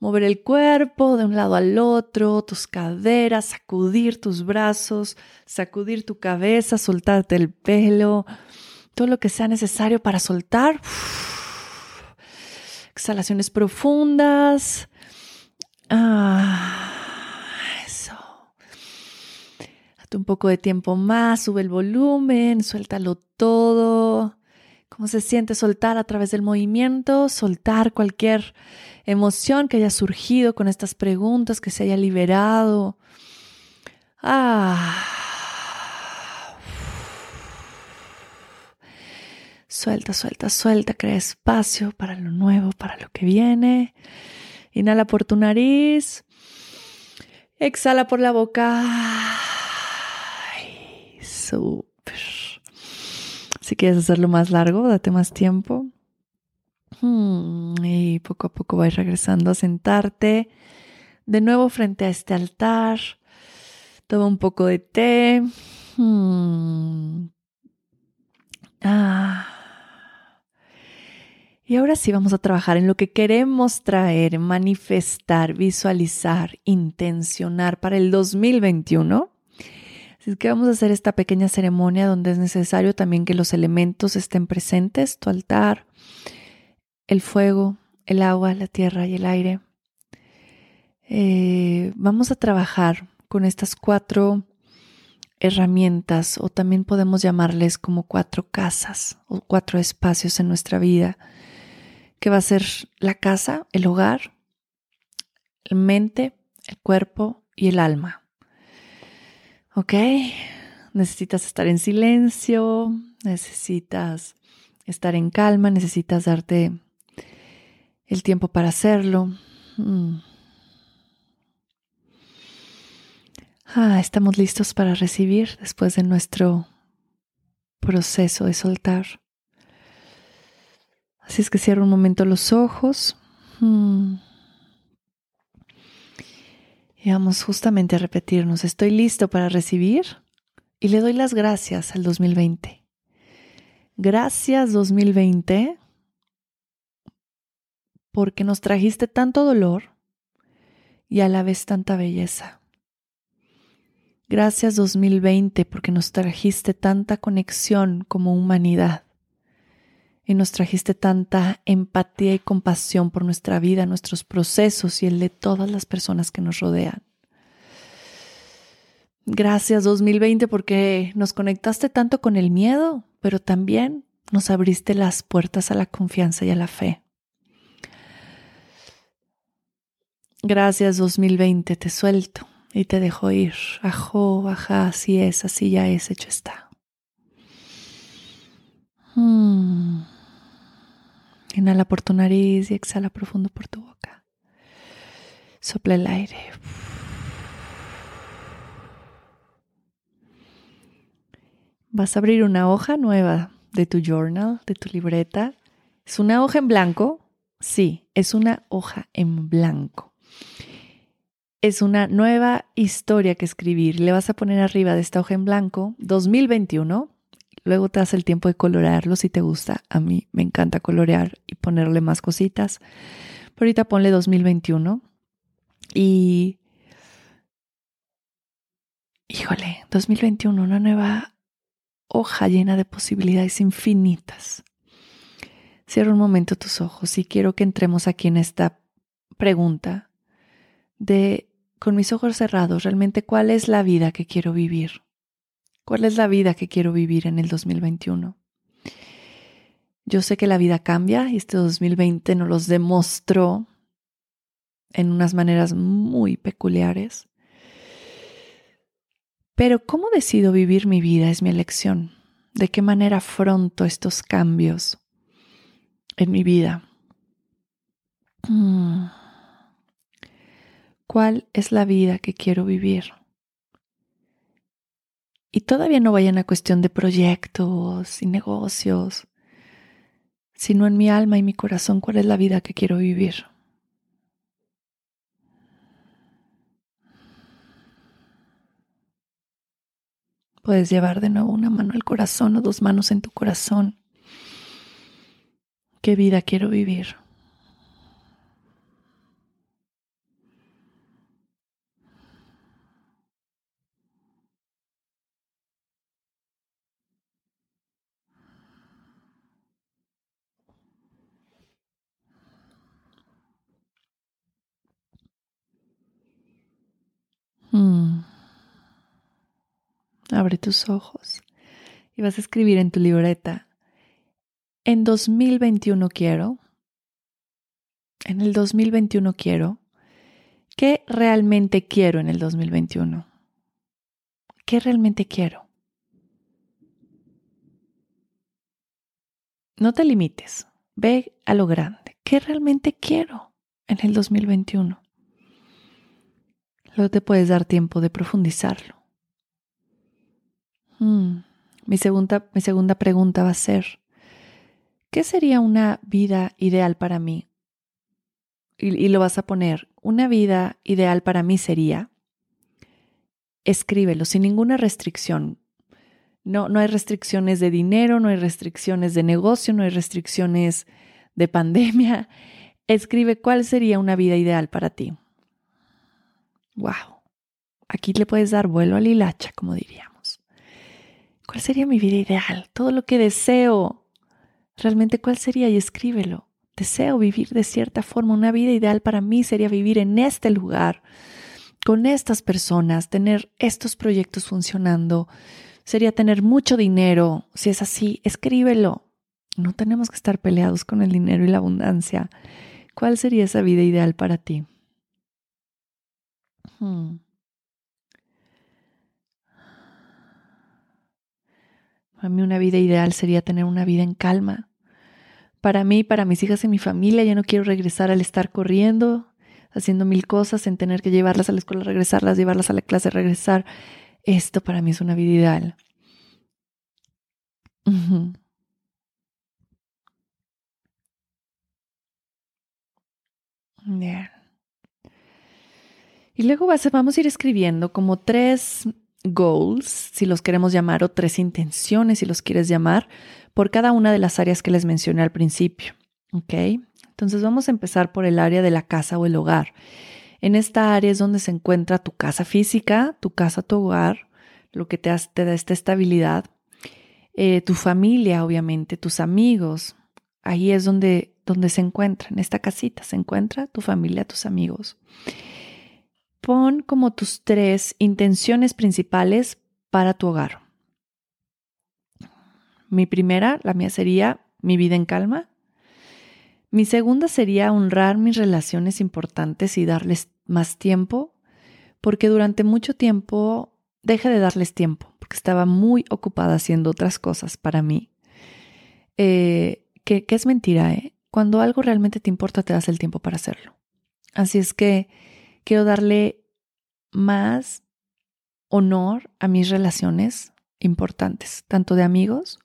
mover el cuerpo de un lado al otro, tus caderas, sacudir tus brazos, sacudir tu cabeza, soltarte el pelo, todo lo que sea necesario para soltar. Exhalaciones profundas. Ah, eso. Un poco de tiempo más, sube el volumen, suéltalo todo. ¿Cómo se siente soltar a través del movimiento? Soltar cualquier emoción que haya surgido con estas preguntas, que se haya liberado. Ah. Suelta, suelta, suelta, crea espacio para lo nuevo, para lo que viene. Inhala por tu nariz. Exhala por la boca. Ay, súper. Si quieres hacerlo más largo, date más tiempo. Hmm, y poco a poco vas regresando a sentarte. De nuevo frente a este altar. Toma un poco de té. Hmm. Ah. Y ahora sí vamos a trabajar en lo que queremos traer, manifestar, visualizar, intencionar para el 2021. Así que vamos a hacer esta pequeña ceremonia donde es necesario también que los elementos estén presentes, tu altar, el fuego, el agua, la tierra y el aire. Eh, vamos a trabajar con estas cuatro herramientas o también podemos llamarles como cuatro casas o cuatro espacios en nuestra vida que va a ser la casa, el hogar, la mente, el cuerpo y el alma. ¿Ok? Necesitas estar en silencio, necesitas estar en calma, necesitas darte el tiempo para hacerlo. Mm. Ah, estamos listos para recibir después de nuestro proceso de soltar. Así es que cierro un momento los ojos. Mm. Y vamos justamente a repetirnos, estoy listo para recibir y le doy las gracias al 2020. Gracias 2020 porque nos trajiste tanto dolor y a la vez tanta belleza. Gracias 2020 porque nos trajiste tanta conexión como humanidad y nos trajiste tanta empatía y compasión por nuestra vida, nuestros procesos y el de todas las personas que nos rodean. Gracias 2020 porque nos conectaste tanto con el miedo, pero también nos abriste las puertas a la confianza y a la fe. Gracias 2020, te suelto y te dejo ir. Ajo, ajá, así es, así ya es, hecho está. Hmm. Inhala por tu nariz y exhala profundo por tu boca. Sopla el aire. Vas a abrir una hoja nueva de tu journal, de tu libreta. ¿Es una hoja en blanco? Sí, es una hoja en blanco es una nueva historia que escribir. Le vas a poner arriba de esta hoja en blanco 2021. Luego te das el tiempo de colorarlo si te gusta. A mí me encanta colorear y ponerle más cositas. Pero ahorita ponle 2021. Y. Híjole, 2021, una nueva hoja llena de posibilidades infinitas. Cierra un momento tus ojos y quiero que entremos aquí en esta pregunta de con mis ojos cerrados, realmente cuál es la vida que quiero vivir. ¿Cuál es la vida que quiero vivir en el 2021? Yo sé que la vida cambia y este 2020 nos los demostró en unas maneras muy peculiares. Pero ¿cómo decido vivir mi vida? Es mi elección. ¿De qué manera afronto estos cambios en mi vida? Mm cuál es la vida que quiero vivir. Y todavía no vayan a cuestión de proyectos y negocios, sino en mi alma y mi corazón cuál es la vida que quiero vivir. Puedes llevar de nuevo una mano al corazón o dos manos en tu corazón. ¿Qué vida quiero vivir? Abre tus ojos y vas a escribir en tu libreta, en 2021 quiero, en el 2021 quiero, ¿qué realmente quiero en el 2021? ¿Qué realmente quiero? No te limites, ve a lo grande. ¿Qué realmente quiero en el 2021? Luego te puedes dar tiempo de profundizarlo. Hmm, mi, segunda, mi segunda pregunta va a ser, ¿qué sería una vida ideal para mí? Y, lo vas a poner, una vida ideal para mí sería, escríbelo sin ninguna restricción. No, no hay restricciones de dinero, no hay restricciones de negocio, no hay restricciones de pandemia. Escribe cuál sería una vida ideal para ti. Wow. Aquí le puedes dar vuelo al hilacha, como diríamos. ¿Cuál sería mi vida ideal? Todo lo que deseo. Realmente, ¿cuál sería? Y escríbelo. Deseo vivir de cierta forma. Una vida ideal para mí sería vivir en este lugar, con estas personas, tener estos proyectos funcionando. Sería tener mucho dinero. Si es así, escríbelo. No tenemos que estar peleados con el dinero y la abundancia. ¿Cuál sería esa vida ideal para ti? Hmm. A mí una vida ideal sería tener una vida en calma. Para mí, para mis hijas y mi familia, ya no quiero regresar al estar corriendo, haciendo mil cosas, en tener que llevarlas a la escuela, regresarlas, llevarlas a la clase, regresar. Esto para mí es una vida ideal. Bien. Y luego vamos a ir escribiendo como tres goals, si los queremos llamar, o tres intenciones, si los quieres llamar, por cada una de las áreas que les mencioné al principio. ¿Ok? Entonces vamos a empezar por el área de la casa o el hogar. En esta área es donde se encuentra tu casa física, tu casa, tu hogar, lo que te, da esta estabilidad, eh, tu familia, obviamente, tus amigos. Ahí es donde, donde se encuentra, en esta casita se encuentra tu familia, tus amigos pon como tus tres intenciones principales para tu hogar. Mi primera, la mía sería mi vida en calma. Mi segunda sería honrar mis relaciones importantes y darles más tiempo, porque durante mucho tiempo dejé de darles tiempo, porque estaba muy ocupada haciendo otras cosas para mí. Eh, que, que es mentira, ¿eh? Cuando algo realmente te importa, te das el tiempo para hacerlo. Así es que quiero darle más honor a mis relaciones importantes, tanto de amigos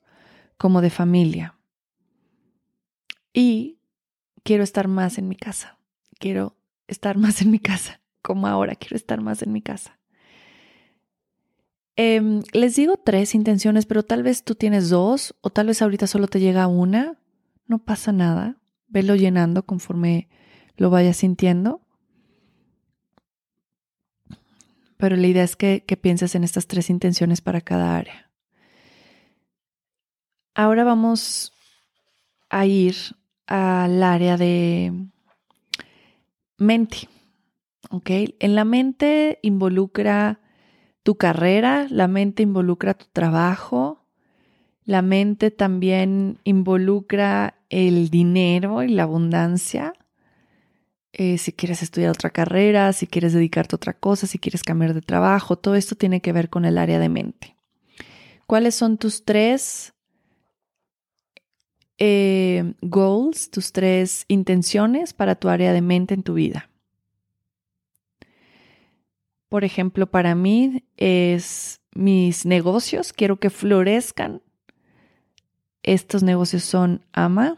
como de familia. Y quiero estar más en mi casa. Quiero estar más en mi casa, como ahora quiero estar más en mi casa. Em, les digo tres intenciones, pero tal vez tú tienes dos o tal vez ahorita solo te llega una. No pasa nada. Velo llenando conforme lo vayas sintiendo. Pero la idea es que, pienses en estas tres intenciones para cada área. Ahora vamos a ir al área de mente. ¿Ok? En la mente involucra tu carrera, la mente involucra tu trabajo, la mente también involucra el dinero y la abundancia, eh, si quieres estudiar otra carrera, si quieres dedicarte a otra cosa, si quieres cambiar de trabajo, todo esto tiene que ver con el área de mente. ¿Cuáles son tus tres eh, goals, tus tres intenciones para tu área de mente en tu vida? Por ejemplo, para mí es mis negocios, quiero que florezcan. Estos negocios son AMA,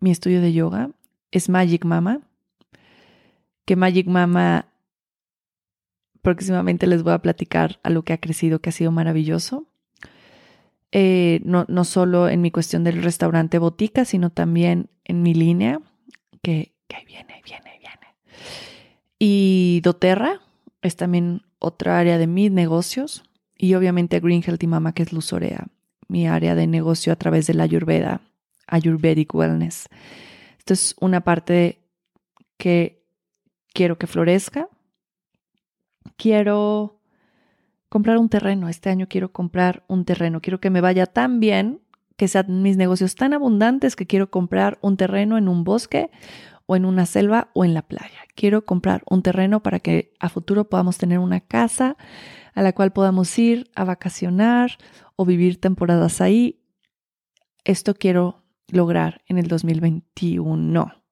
mi estudio de yoga, es Magic Mama, que Magic Mama próximamente les voy a platicar a lo que ha crecido, que ha sido maravilloso. Eh, no, no, solo en mi cuestión del restaurante botica, sino también en mi línea, que, que ahí viene, viene, viene. Y doTERRA es también otra área de mis negocios. Y obviamente Green Healthy Mama, que es Luzorea, mi área de negocio a través de la Ayurveda, Ayurvedic Wellness. Esto es una parte que quiero que florezca. Quiero comprar un terreno. Este año quiero comprar un terreno. Quiero que me vaya tan bien, que sean mis negocios tan abundantes que quiero comprar un terreno en un bosque o en una selva o en la playa. Quiero comprar un terreno para que a futuro podamos tener una casa a la cual podamos ir a vacacionar o vivir temporadas ahí. Esto quiero lograr en el 2021.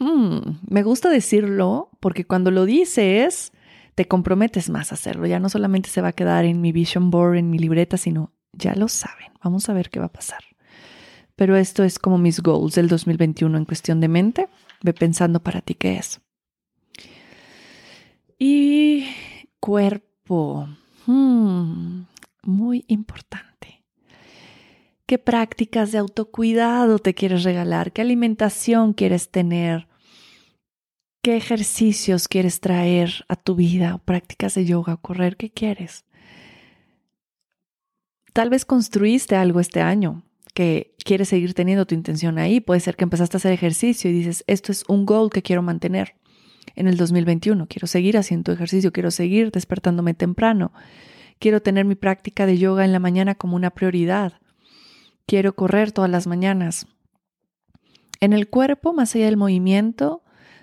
Hmm, me gusta decirlo porque cuando lo dices, te comprometes más a hacerlo. Ya no solamente se va a quedar en mi vision board, en mi libreta, sino ya lo saben. Vamos a ver qué va a pasar. Pero esto es como mis goals del 2021 en cuestión de mente. Ve pensando para ti qué es. Y cuerpo. Hmm, muy importante. ¿Qué prácticas de autocuidado te quieres regalar? ¿Qué alimentación quieres tener? ¿Qué ejercicios quieres traer a tu vida? ¿O prácticas de yoga correr? ¿Qué quieres? Tal vez construiste algo este año que quieres seguir teniendo tu intención ahí. Puede ser que empezaste a hacer ejercicio y dices, esto es un goal que quiero mantener en el 2021. Quiero seguir haciendo ejercicio, quiero seguir despertándome temprano. Quiero tener mi práctica de yoga en la mañana como una prioridad. Quiero correr todas las mañanas. En el cuerpo, más allá del movimiento,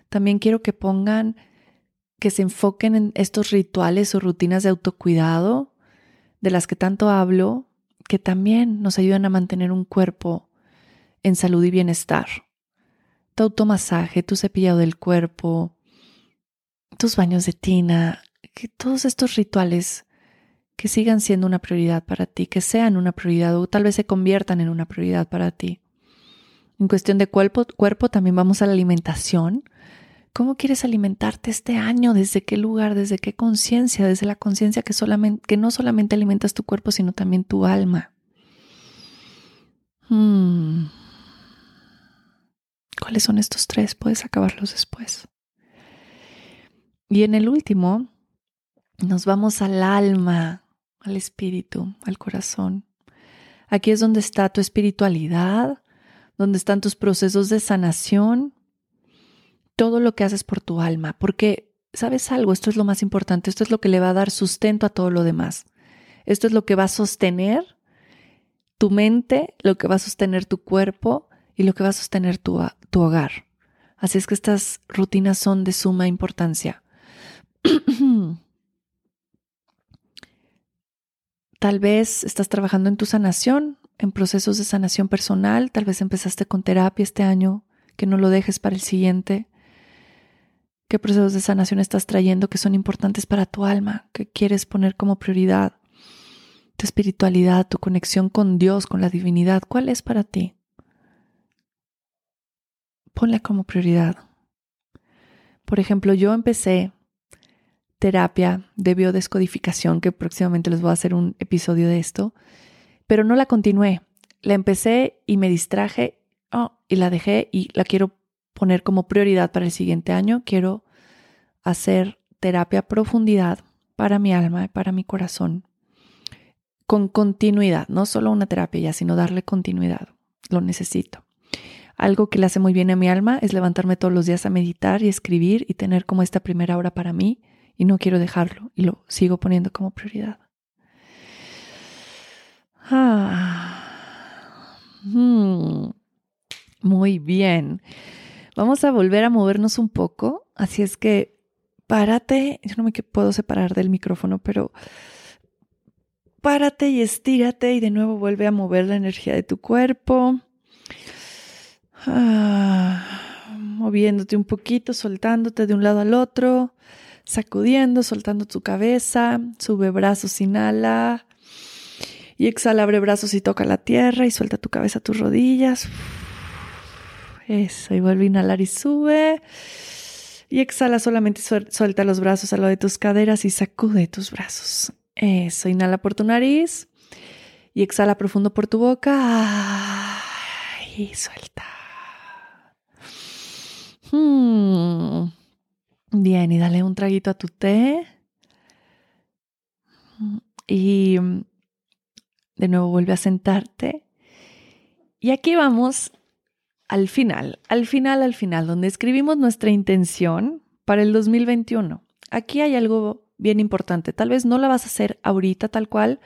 también quiero que pongan que se enfoquen en estos rituales o rutinas de autocuidado de las que tanto hablo, que también nos ayudan a mantener un cuerpo en salud y bienestar. Tu automasaje, tu cepillado del cuerpo, tus baños de tina, que todos estos rituales que sigan siendo una prioridad para ti, que sean una prioridad o tal vez se conviertan en una prioridad para ti. En cuestión de cuerpo, cuerpo también vamos a la alimentación. ¿Cómo quieres alimentarte este año? ¿Desde qué lugar? ¿Desde qué conciencia? Desde la conciencia que, solamente, que no solamente alimentas tu cuerpo, sino también tu alma. Hmm. ¿Cuáles son estos tres? Puedes acabarlos después. Y en el último, nos vamos al alma, al espíritu, al corazón. Aquí es donde está tu espiritualidad, donde están tus procesos de sanación, todo lo que haces por tu alma, porque, ¿sabes algo? Esto es lo más importante, esto es lo que le va a dar sustento a todo lo demás. Esto es lo que va a sostener tu mente, lo que va a sostener tu cuerpo y lo que va a sostener tu, tu hogar. Así es que estas rutinas son de suma importancia. Tal vez estás trabajando en tu sanación, en procesos de sanación personal, tal vez empezaste con terapia este año, que no lo dejes para el siguiente. ¿Qué procesos de sanación estás trayendo que son importantes para tu alma, que quieres poner como prioridad? Tu espiritualidad, tu conexión con Dios, con la divinidad, ¿cuál es para ti? Ponla como prioridad. Por ejemplo, yo empecé terapia de biodescodificación, que próximamente les voy a hacer un episodio de esto, pero no la continué. La empecé y me distraje oh, y la dejé y la quiero poner como prioridad para el siguiente año. Quiero hacer terapia a profundidad para mi alma y para mi corazón con continuidad, no solo una terapia ya, sino darle continuidad. Lo necesito. Algo que le hace muy bien a mi alma es levantarme todos los días a meditar y escribir y tener como esta primera hora para mí y no quiero dejarlo y lo sigo poniendo como prioridad. Ah. Hmm. Muy bien. Vamos a volver a movernos un poco. Así es que párate. Yo no me puedo separar del micrófono, pero párate y estírate y de nuevo vuelve a mover la energía de tu cuerpo. Ah. moviéndote un poquito, soltándote de un lado al otro sacudiendo, soltando tu cabeza, sube brazos, inhala. Y exhala, abre brazos y toca la tierra y suelta tu cabeza tus rodillas. Eso, y vuelve a inhalar y sube. Y exhala, solamente suelta los brazos a lo de tus caderas y sacude tus brazos. Eso, inhala por tu nariz y exhala profundo por tu boca. Y suelta. Hmm. Bien, y dale un traguito a tu té. Y de nuevo vuelve a sentarte. Y aquí vamos al final, al final, al final, donde escribimos nuestra intención para el 2021. Aquí hay algo bien importante. Tal vez no la vas a hacer ahorita tal cual,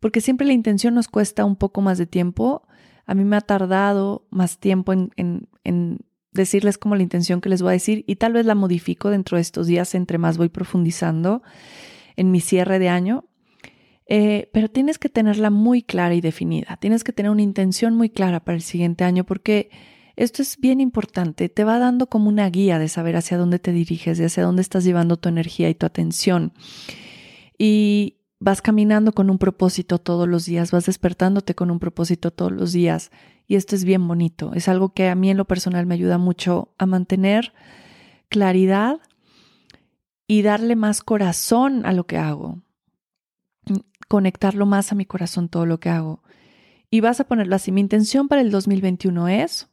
porque siempre la intención nos cuesta un poco más de tiempo. A mí me ha tardado más tiempo en, en, en decirles como la intención que les voy a decir y tal vez la modifico dentro de estos días entre más voy profundizando en mi cierre de año. Eh, pero tienes que tenerla muy clara y definida. Tienes que tener una intención muy clara para el siguiente año porque esto es bien importante. Te va dando como una guía de saber hacia dónde te diriges y hacia dónde estás llevando tu energía y tu atención. Y vas caminando con un propósito todos los días, vas despertándote con un propósito todos los días y esto es bien bonito. Es algo que a mí en lo personal me ayuda mucho a mantener claridad y darle más corazón a lo que hago. Conectarlo más a mi corazón todo lo que hago. Y vas a ponerlo así. Mi intención para el 2021 es...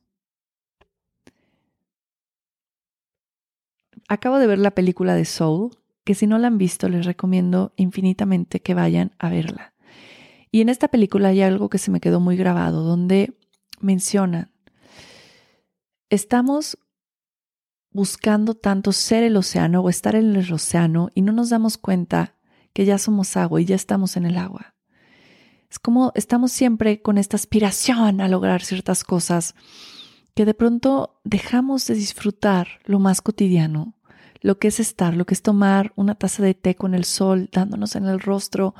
Acabo de ver la película de Soul, que si no la han visto les recomiendo infinitamente que vayan a verla. Y en esta película hay algo que se me quedó muy grabado, donde mencionan, estamos buscando tanto ser el océano o estar en el océano y no nos damos cuenta que ya somos agua y ya estamos en el agua. Es como estamos siempre con esta aspiración a lograr ciertas cosas que de pronto dejamos de disfrutar lo más cotidiano, lo que es estar, lo que es tomar una taza de té con el sol dándonos en el rostro,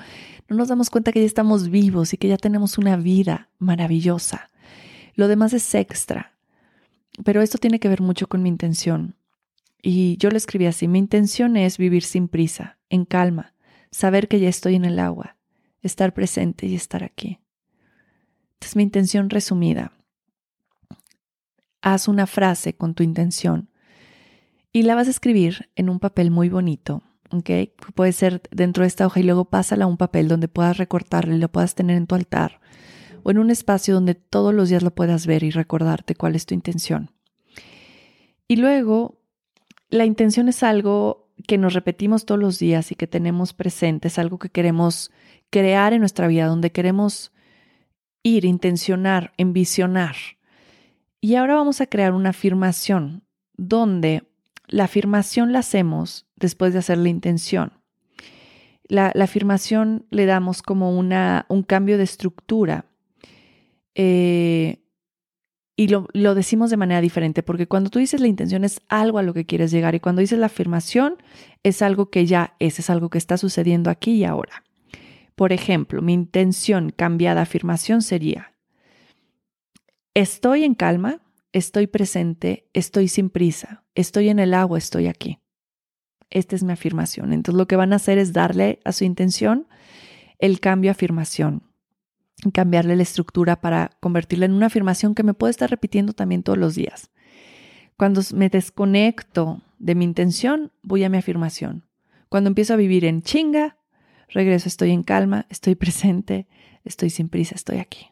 no nos damos cuenta que ya estamos vivos y que ya tenemos una vida maravillosa. Lo demás es extra. Pero esto tiene que ver mucho con mi intención. Y yo lo escribí así, mi intención es vivir sin prisa, en calma, saber que ya estoy en el agua, estar presente y estar aquí. es mi intención resumida. Haz una frase con tu intención y la vas a escribir en un papel muy bonito, ¿ok? Puede ser dentro de esta hoja y luego pásala a un papel donde puedas recortarlo y lo puedas tener en tu altar o en un espacio donde todos los días lo puedas ver y recordarte cuál es tu intención. Y luego, la intención es algo que nos repetimos todos los días y que tenemos presente, es algo que queremos crear en nuestra vida, donde queremos ir, intencionar, envisionar. Y ahora vamos a crear una afirmación donde la afirmación la hacemos después de hacer la intención. La, afirmación le damos como una, un cambio de estructura eh, y lo, lo, decimos de manera diferente, porque cuando tú dices la intención es algo a lo que quieres llegar y cuando dices la afirmación es algo que ya es, es algo que está sucediendo aquí y ahora. Por ejemplo, mi intención cambiada afirmación sería, estoy en calma, estoy presente, estoy sin prisa, estoy en el agua, estoy aquí. Esta es mi afirmación. Entonces lo que van a hacer es darle a su intención el cambio afirmación, cambiarle la estructura para convertirla en una afirmación que me puedo estar repitiendo también todos los días. Cuando me desconecto de mi intención, voy a mi afirmación. Cuando empiezo a vivir en chinga, regreso, estoy en calma, estoy presente, estoy sin prisa, estoy aquí.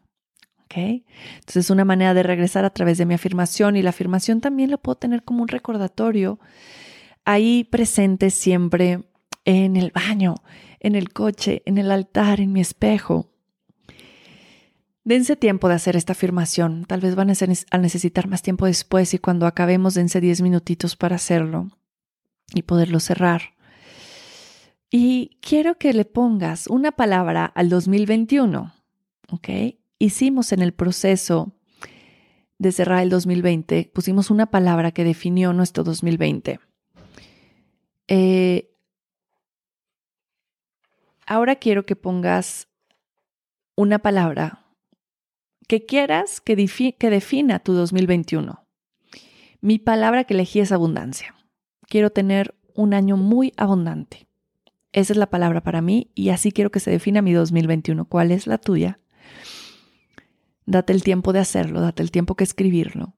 ¿Ok? Entonces es una manera de regresar a través de mi afirmación y la afirmación también la puedo tener como un recordatorio ahí presente siempre en el baño, en el coche, en el altar, en mi espejo. Dense tiempo de hacer esta afirmación. Tal vez van a necesitar más tiempo después y cuando acabemos dense 10 minutitos para hacerlo y poderlo cerrar. Y quiero que le pongas una palabra al 2021, ¿ok? Hicimos en el proceso de cerrar el 2020, pusimos una palabra que definió nuestro 2020. Eh, ahora quiero que pongas una palabra que quieras que, que defina tu 2021. Mi palabra que elegí es abundancia. Quiero tener un año muy abundante. Esa es la palabra para mí y así quiero que se defina mi 2021. ¿Cuál es la tuya? Date el tiempo de hacerlo, date el tiempo que escribirlo.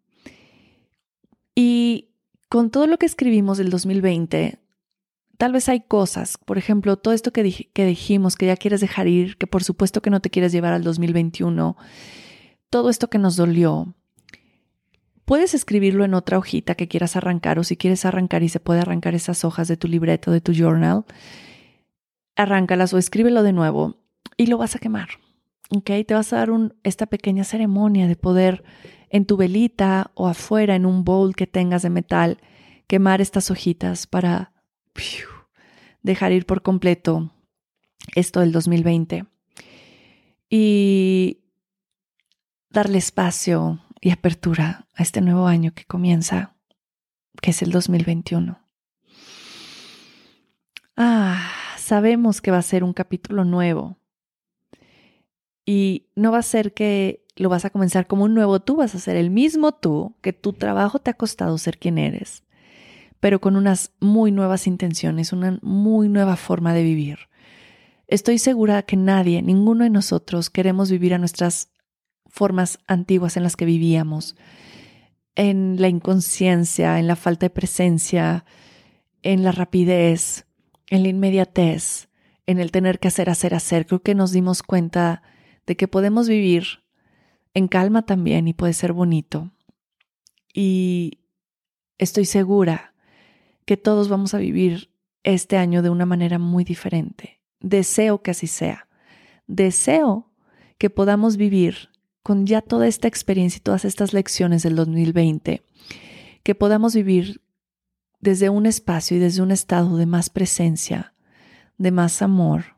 Y con todo lo que escribimos del 2020, tal vez hay cosas, por ejemplo, todo esto que, que dijimos, que ya quieres dejar ir, que por supuesto que no te quieres llevar al 2021, todo esto que nos dolió, Puedes escribirlo en otra hojita que quieras arrancar o si quieres arrancar y se puede arrancar esas hojas de tu libreto, de tu journal, arráncalas o escríbelo de nuevo y lo vas a quemar. ¿Ok? Te vas a dar esta pequeña ceremonia de poder en tu velita o afuera en un bowl que tengas de metal quemar estas hojitas para dejar ir por completo esto del 2020 y darle espacio y apertura a este nuevo año que comienza, que es el 2021. Ah, sabemos que va a ser un capítulo nuevo. Y no va a ser que lo vas a comenzar como un nuevo tú, vas a ser el mismo tú, que tu trabajo te ha costado ser quien eres, pero con unas muy nuevas intenciones, una muy nueva forma de vivir. Estoy segura que nadie, ninguno de nosotros queremos vivir a nuestras formas antiguas en las que vivíamos, en la inconsciencia, en la falta de presencia, en la rapidez, en la inmediatez, en el tener que hacer, hacer, hacer, creo que nos dimos cuenta de que podemos vivir en calma también y puede ser bonito. Y estoy segura que todos vamos a vivir este año de una manera muy diferente. Deseo que así sea. Deseo que podamos vivir con ya toda esta experiencia y todas estas lecciones del 2020, que podamos vivir desde un espacio y desde un estado de más presencia, de más amor,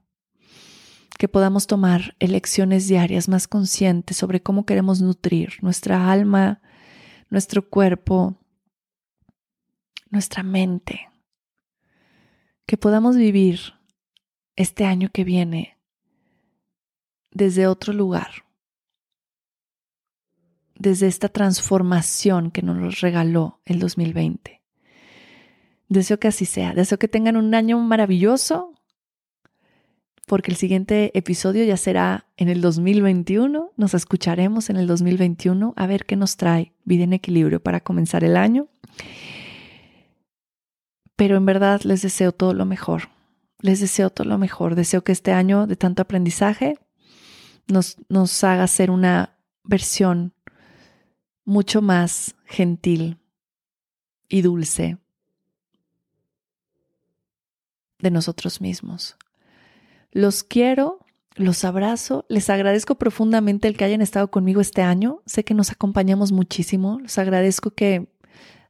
que podamos tomar elecciones diarias más conscientes sobre cómo queremos nutrir nuestra alma, nuestro cuerpo, nuestra mente, que podamos vivir este año que viene desde otro lugar, desde esta transformación que nos regaló el 2020. Deseo que así sea, deseo que tengan un año maravilloso, porque el siguiente episodio ya será en el 2021. Nos escucharemos en el 2021 a ver qué nos trae vida en equilibrio para comenzar el año. Pero en verdad les deseo todo lo mejor. Les deseo todo lo mejor. Deseo que este año de tanto aprendizaje nos, nos haga ser una versión mucho más gentil y dulce de nosotros mismos. Los quiero, los abrazo, les agradezco profundamente el que hayan estado conmigo este año. Sé que nos acompañamos muchísimo. Les agradezco que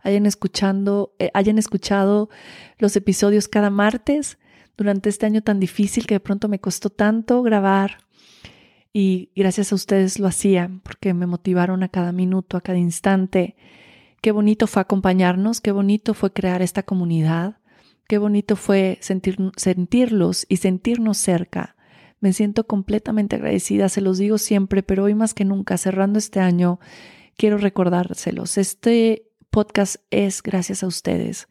hayan escuchando, eh, hayan escuchado los episodios cada martes durante este año tan difícil que de pronto me costó tanto grabar. Y gracias a ustedes lo hacía porque me motivaron a cada minuto, a cada instante. Qué bonito fue acompañarnos, qué bonito fue crear esta comunidad. Qué bonito fue sentir, sentirlos y sentirnos cerca. Me siento completamente agradecida, se los digo siempre, pero hoy más que nunca, cerrando este año, quiero recordárselos. Este podcast es gracias a ustedes.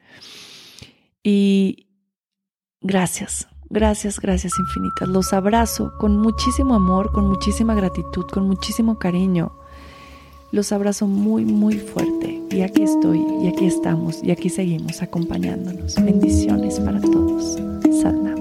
Y gracias, gracias, gracias infinitas. Los abrazo con muchísimo amor, con muchísima gratitud, con muchísimo cariño. Los abrazo muy, muy fuerte. Y aquí estoy, y aquí estamos, y aquí seguimos acompañándonos. Bendiciones para todos. Sadna.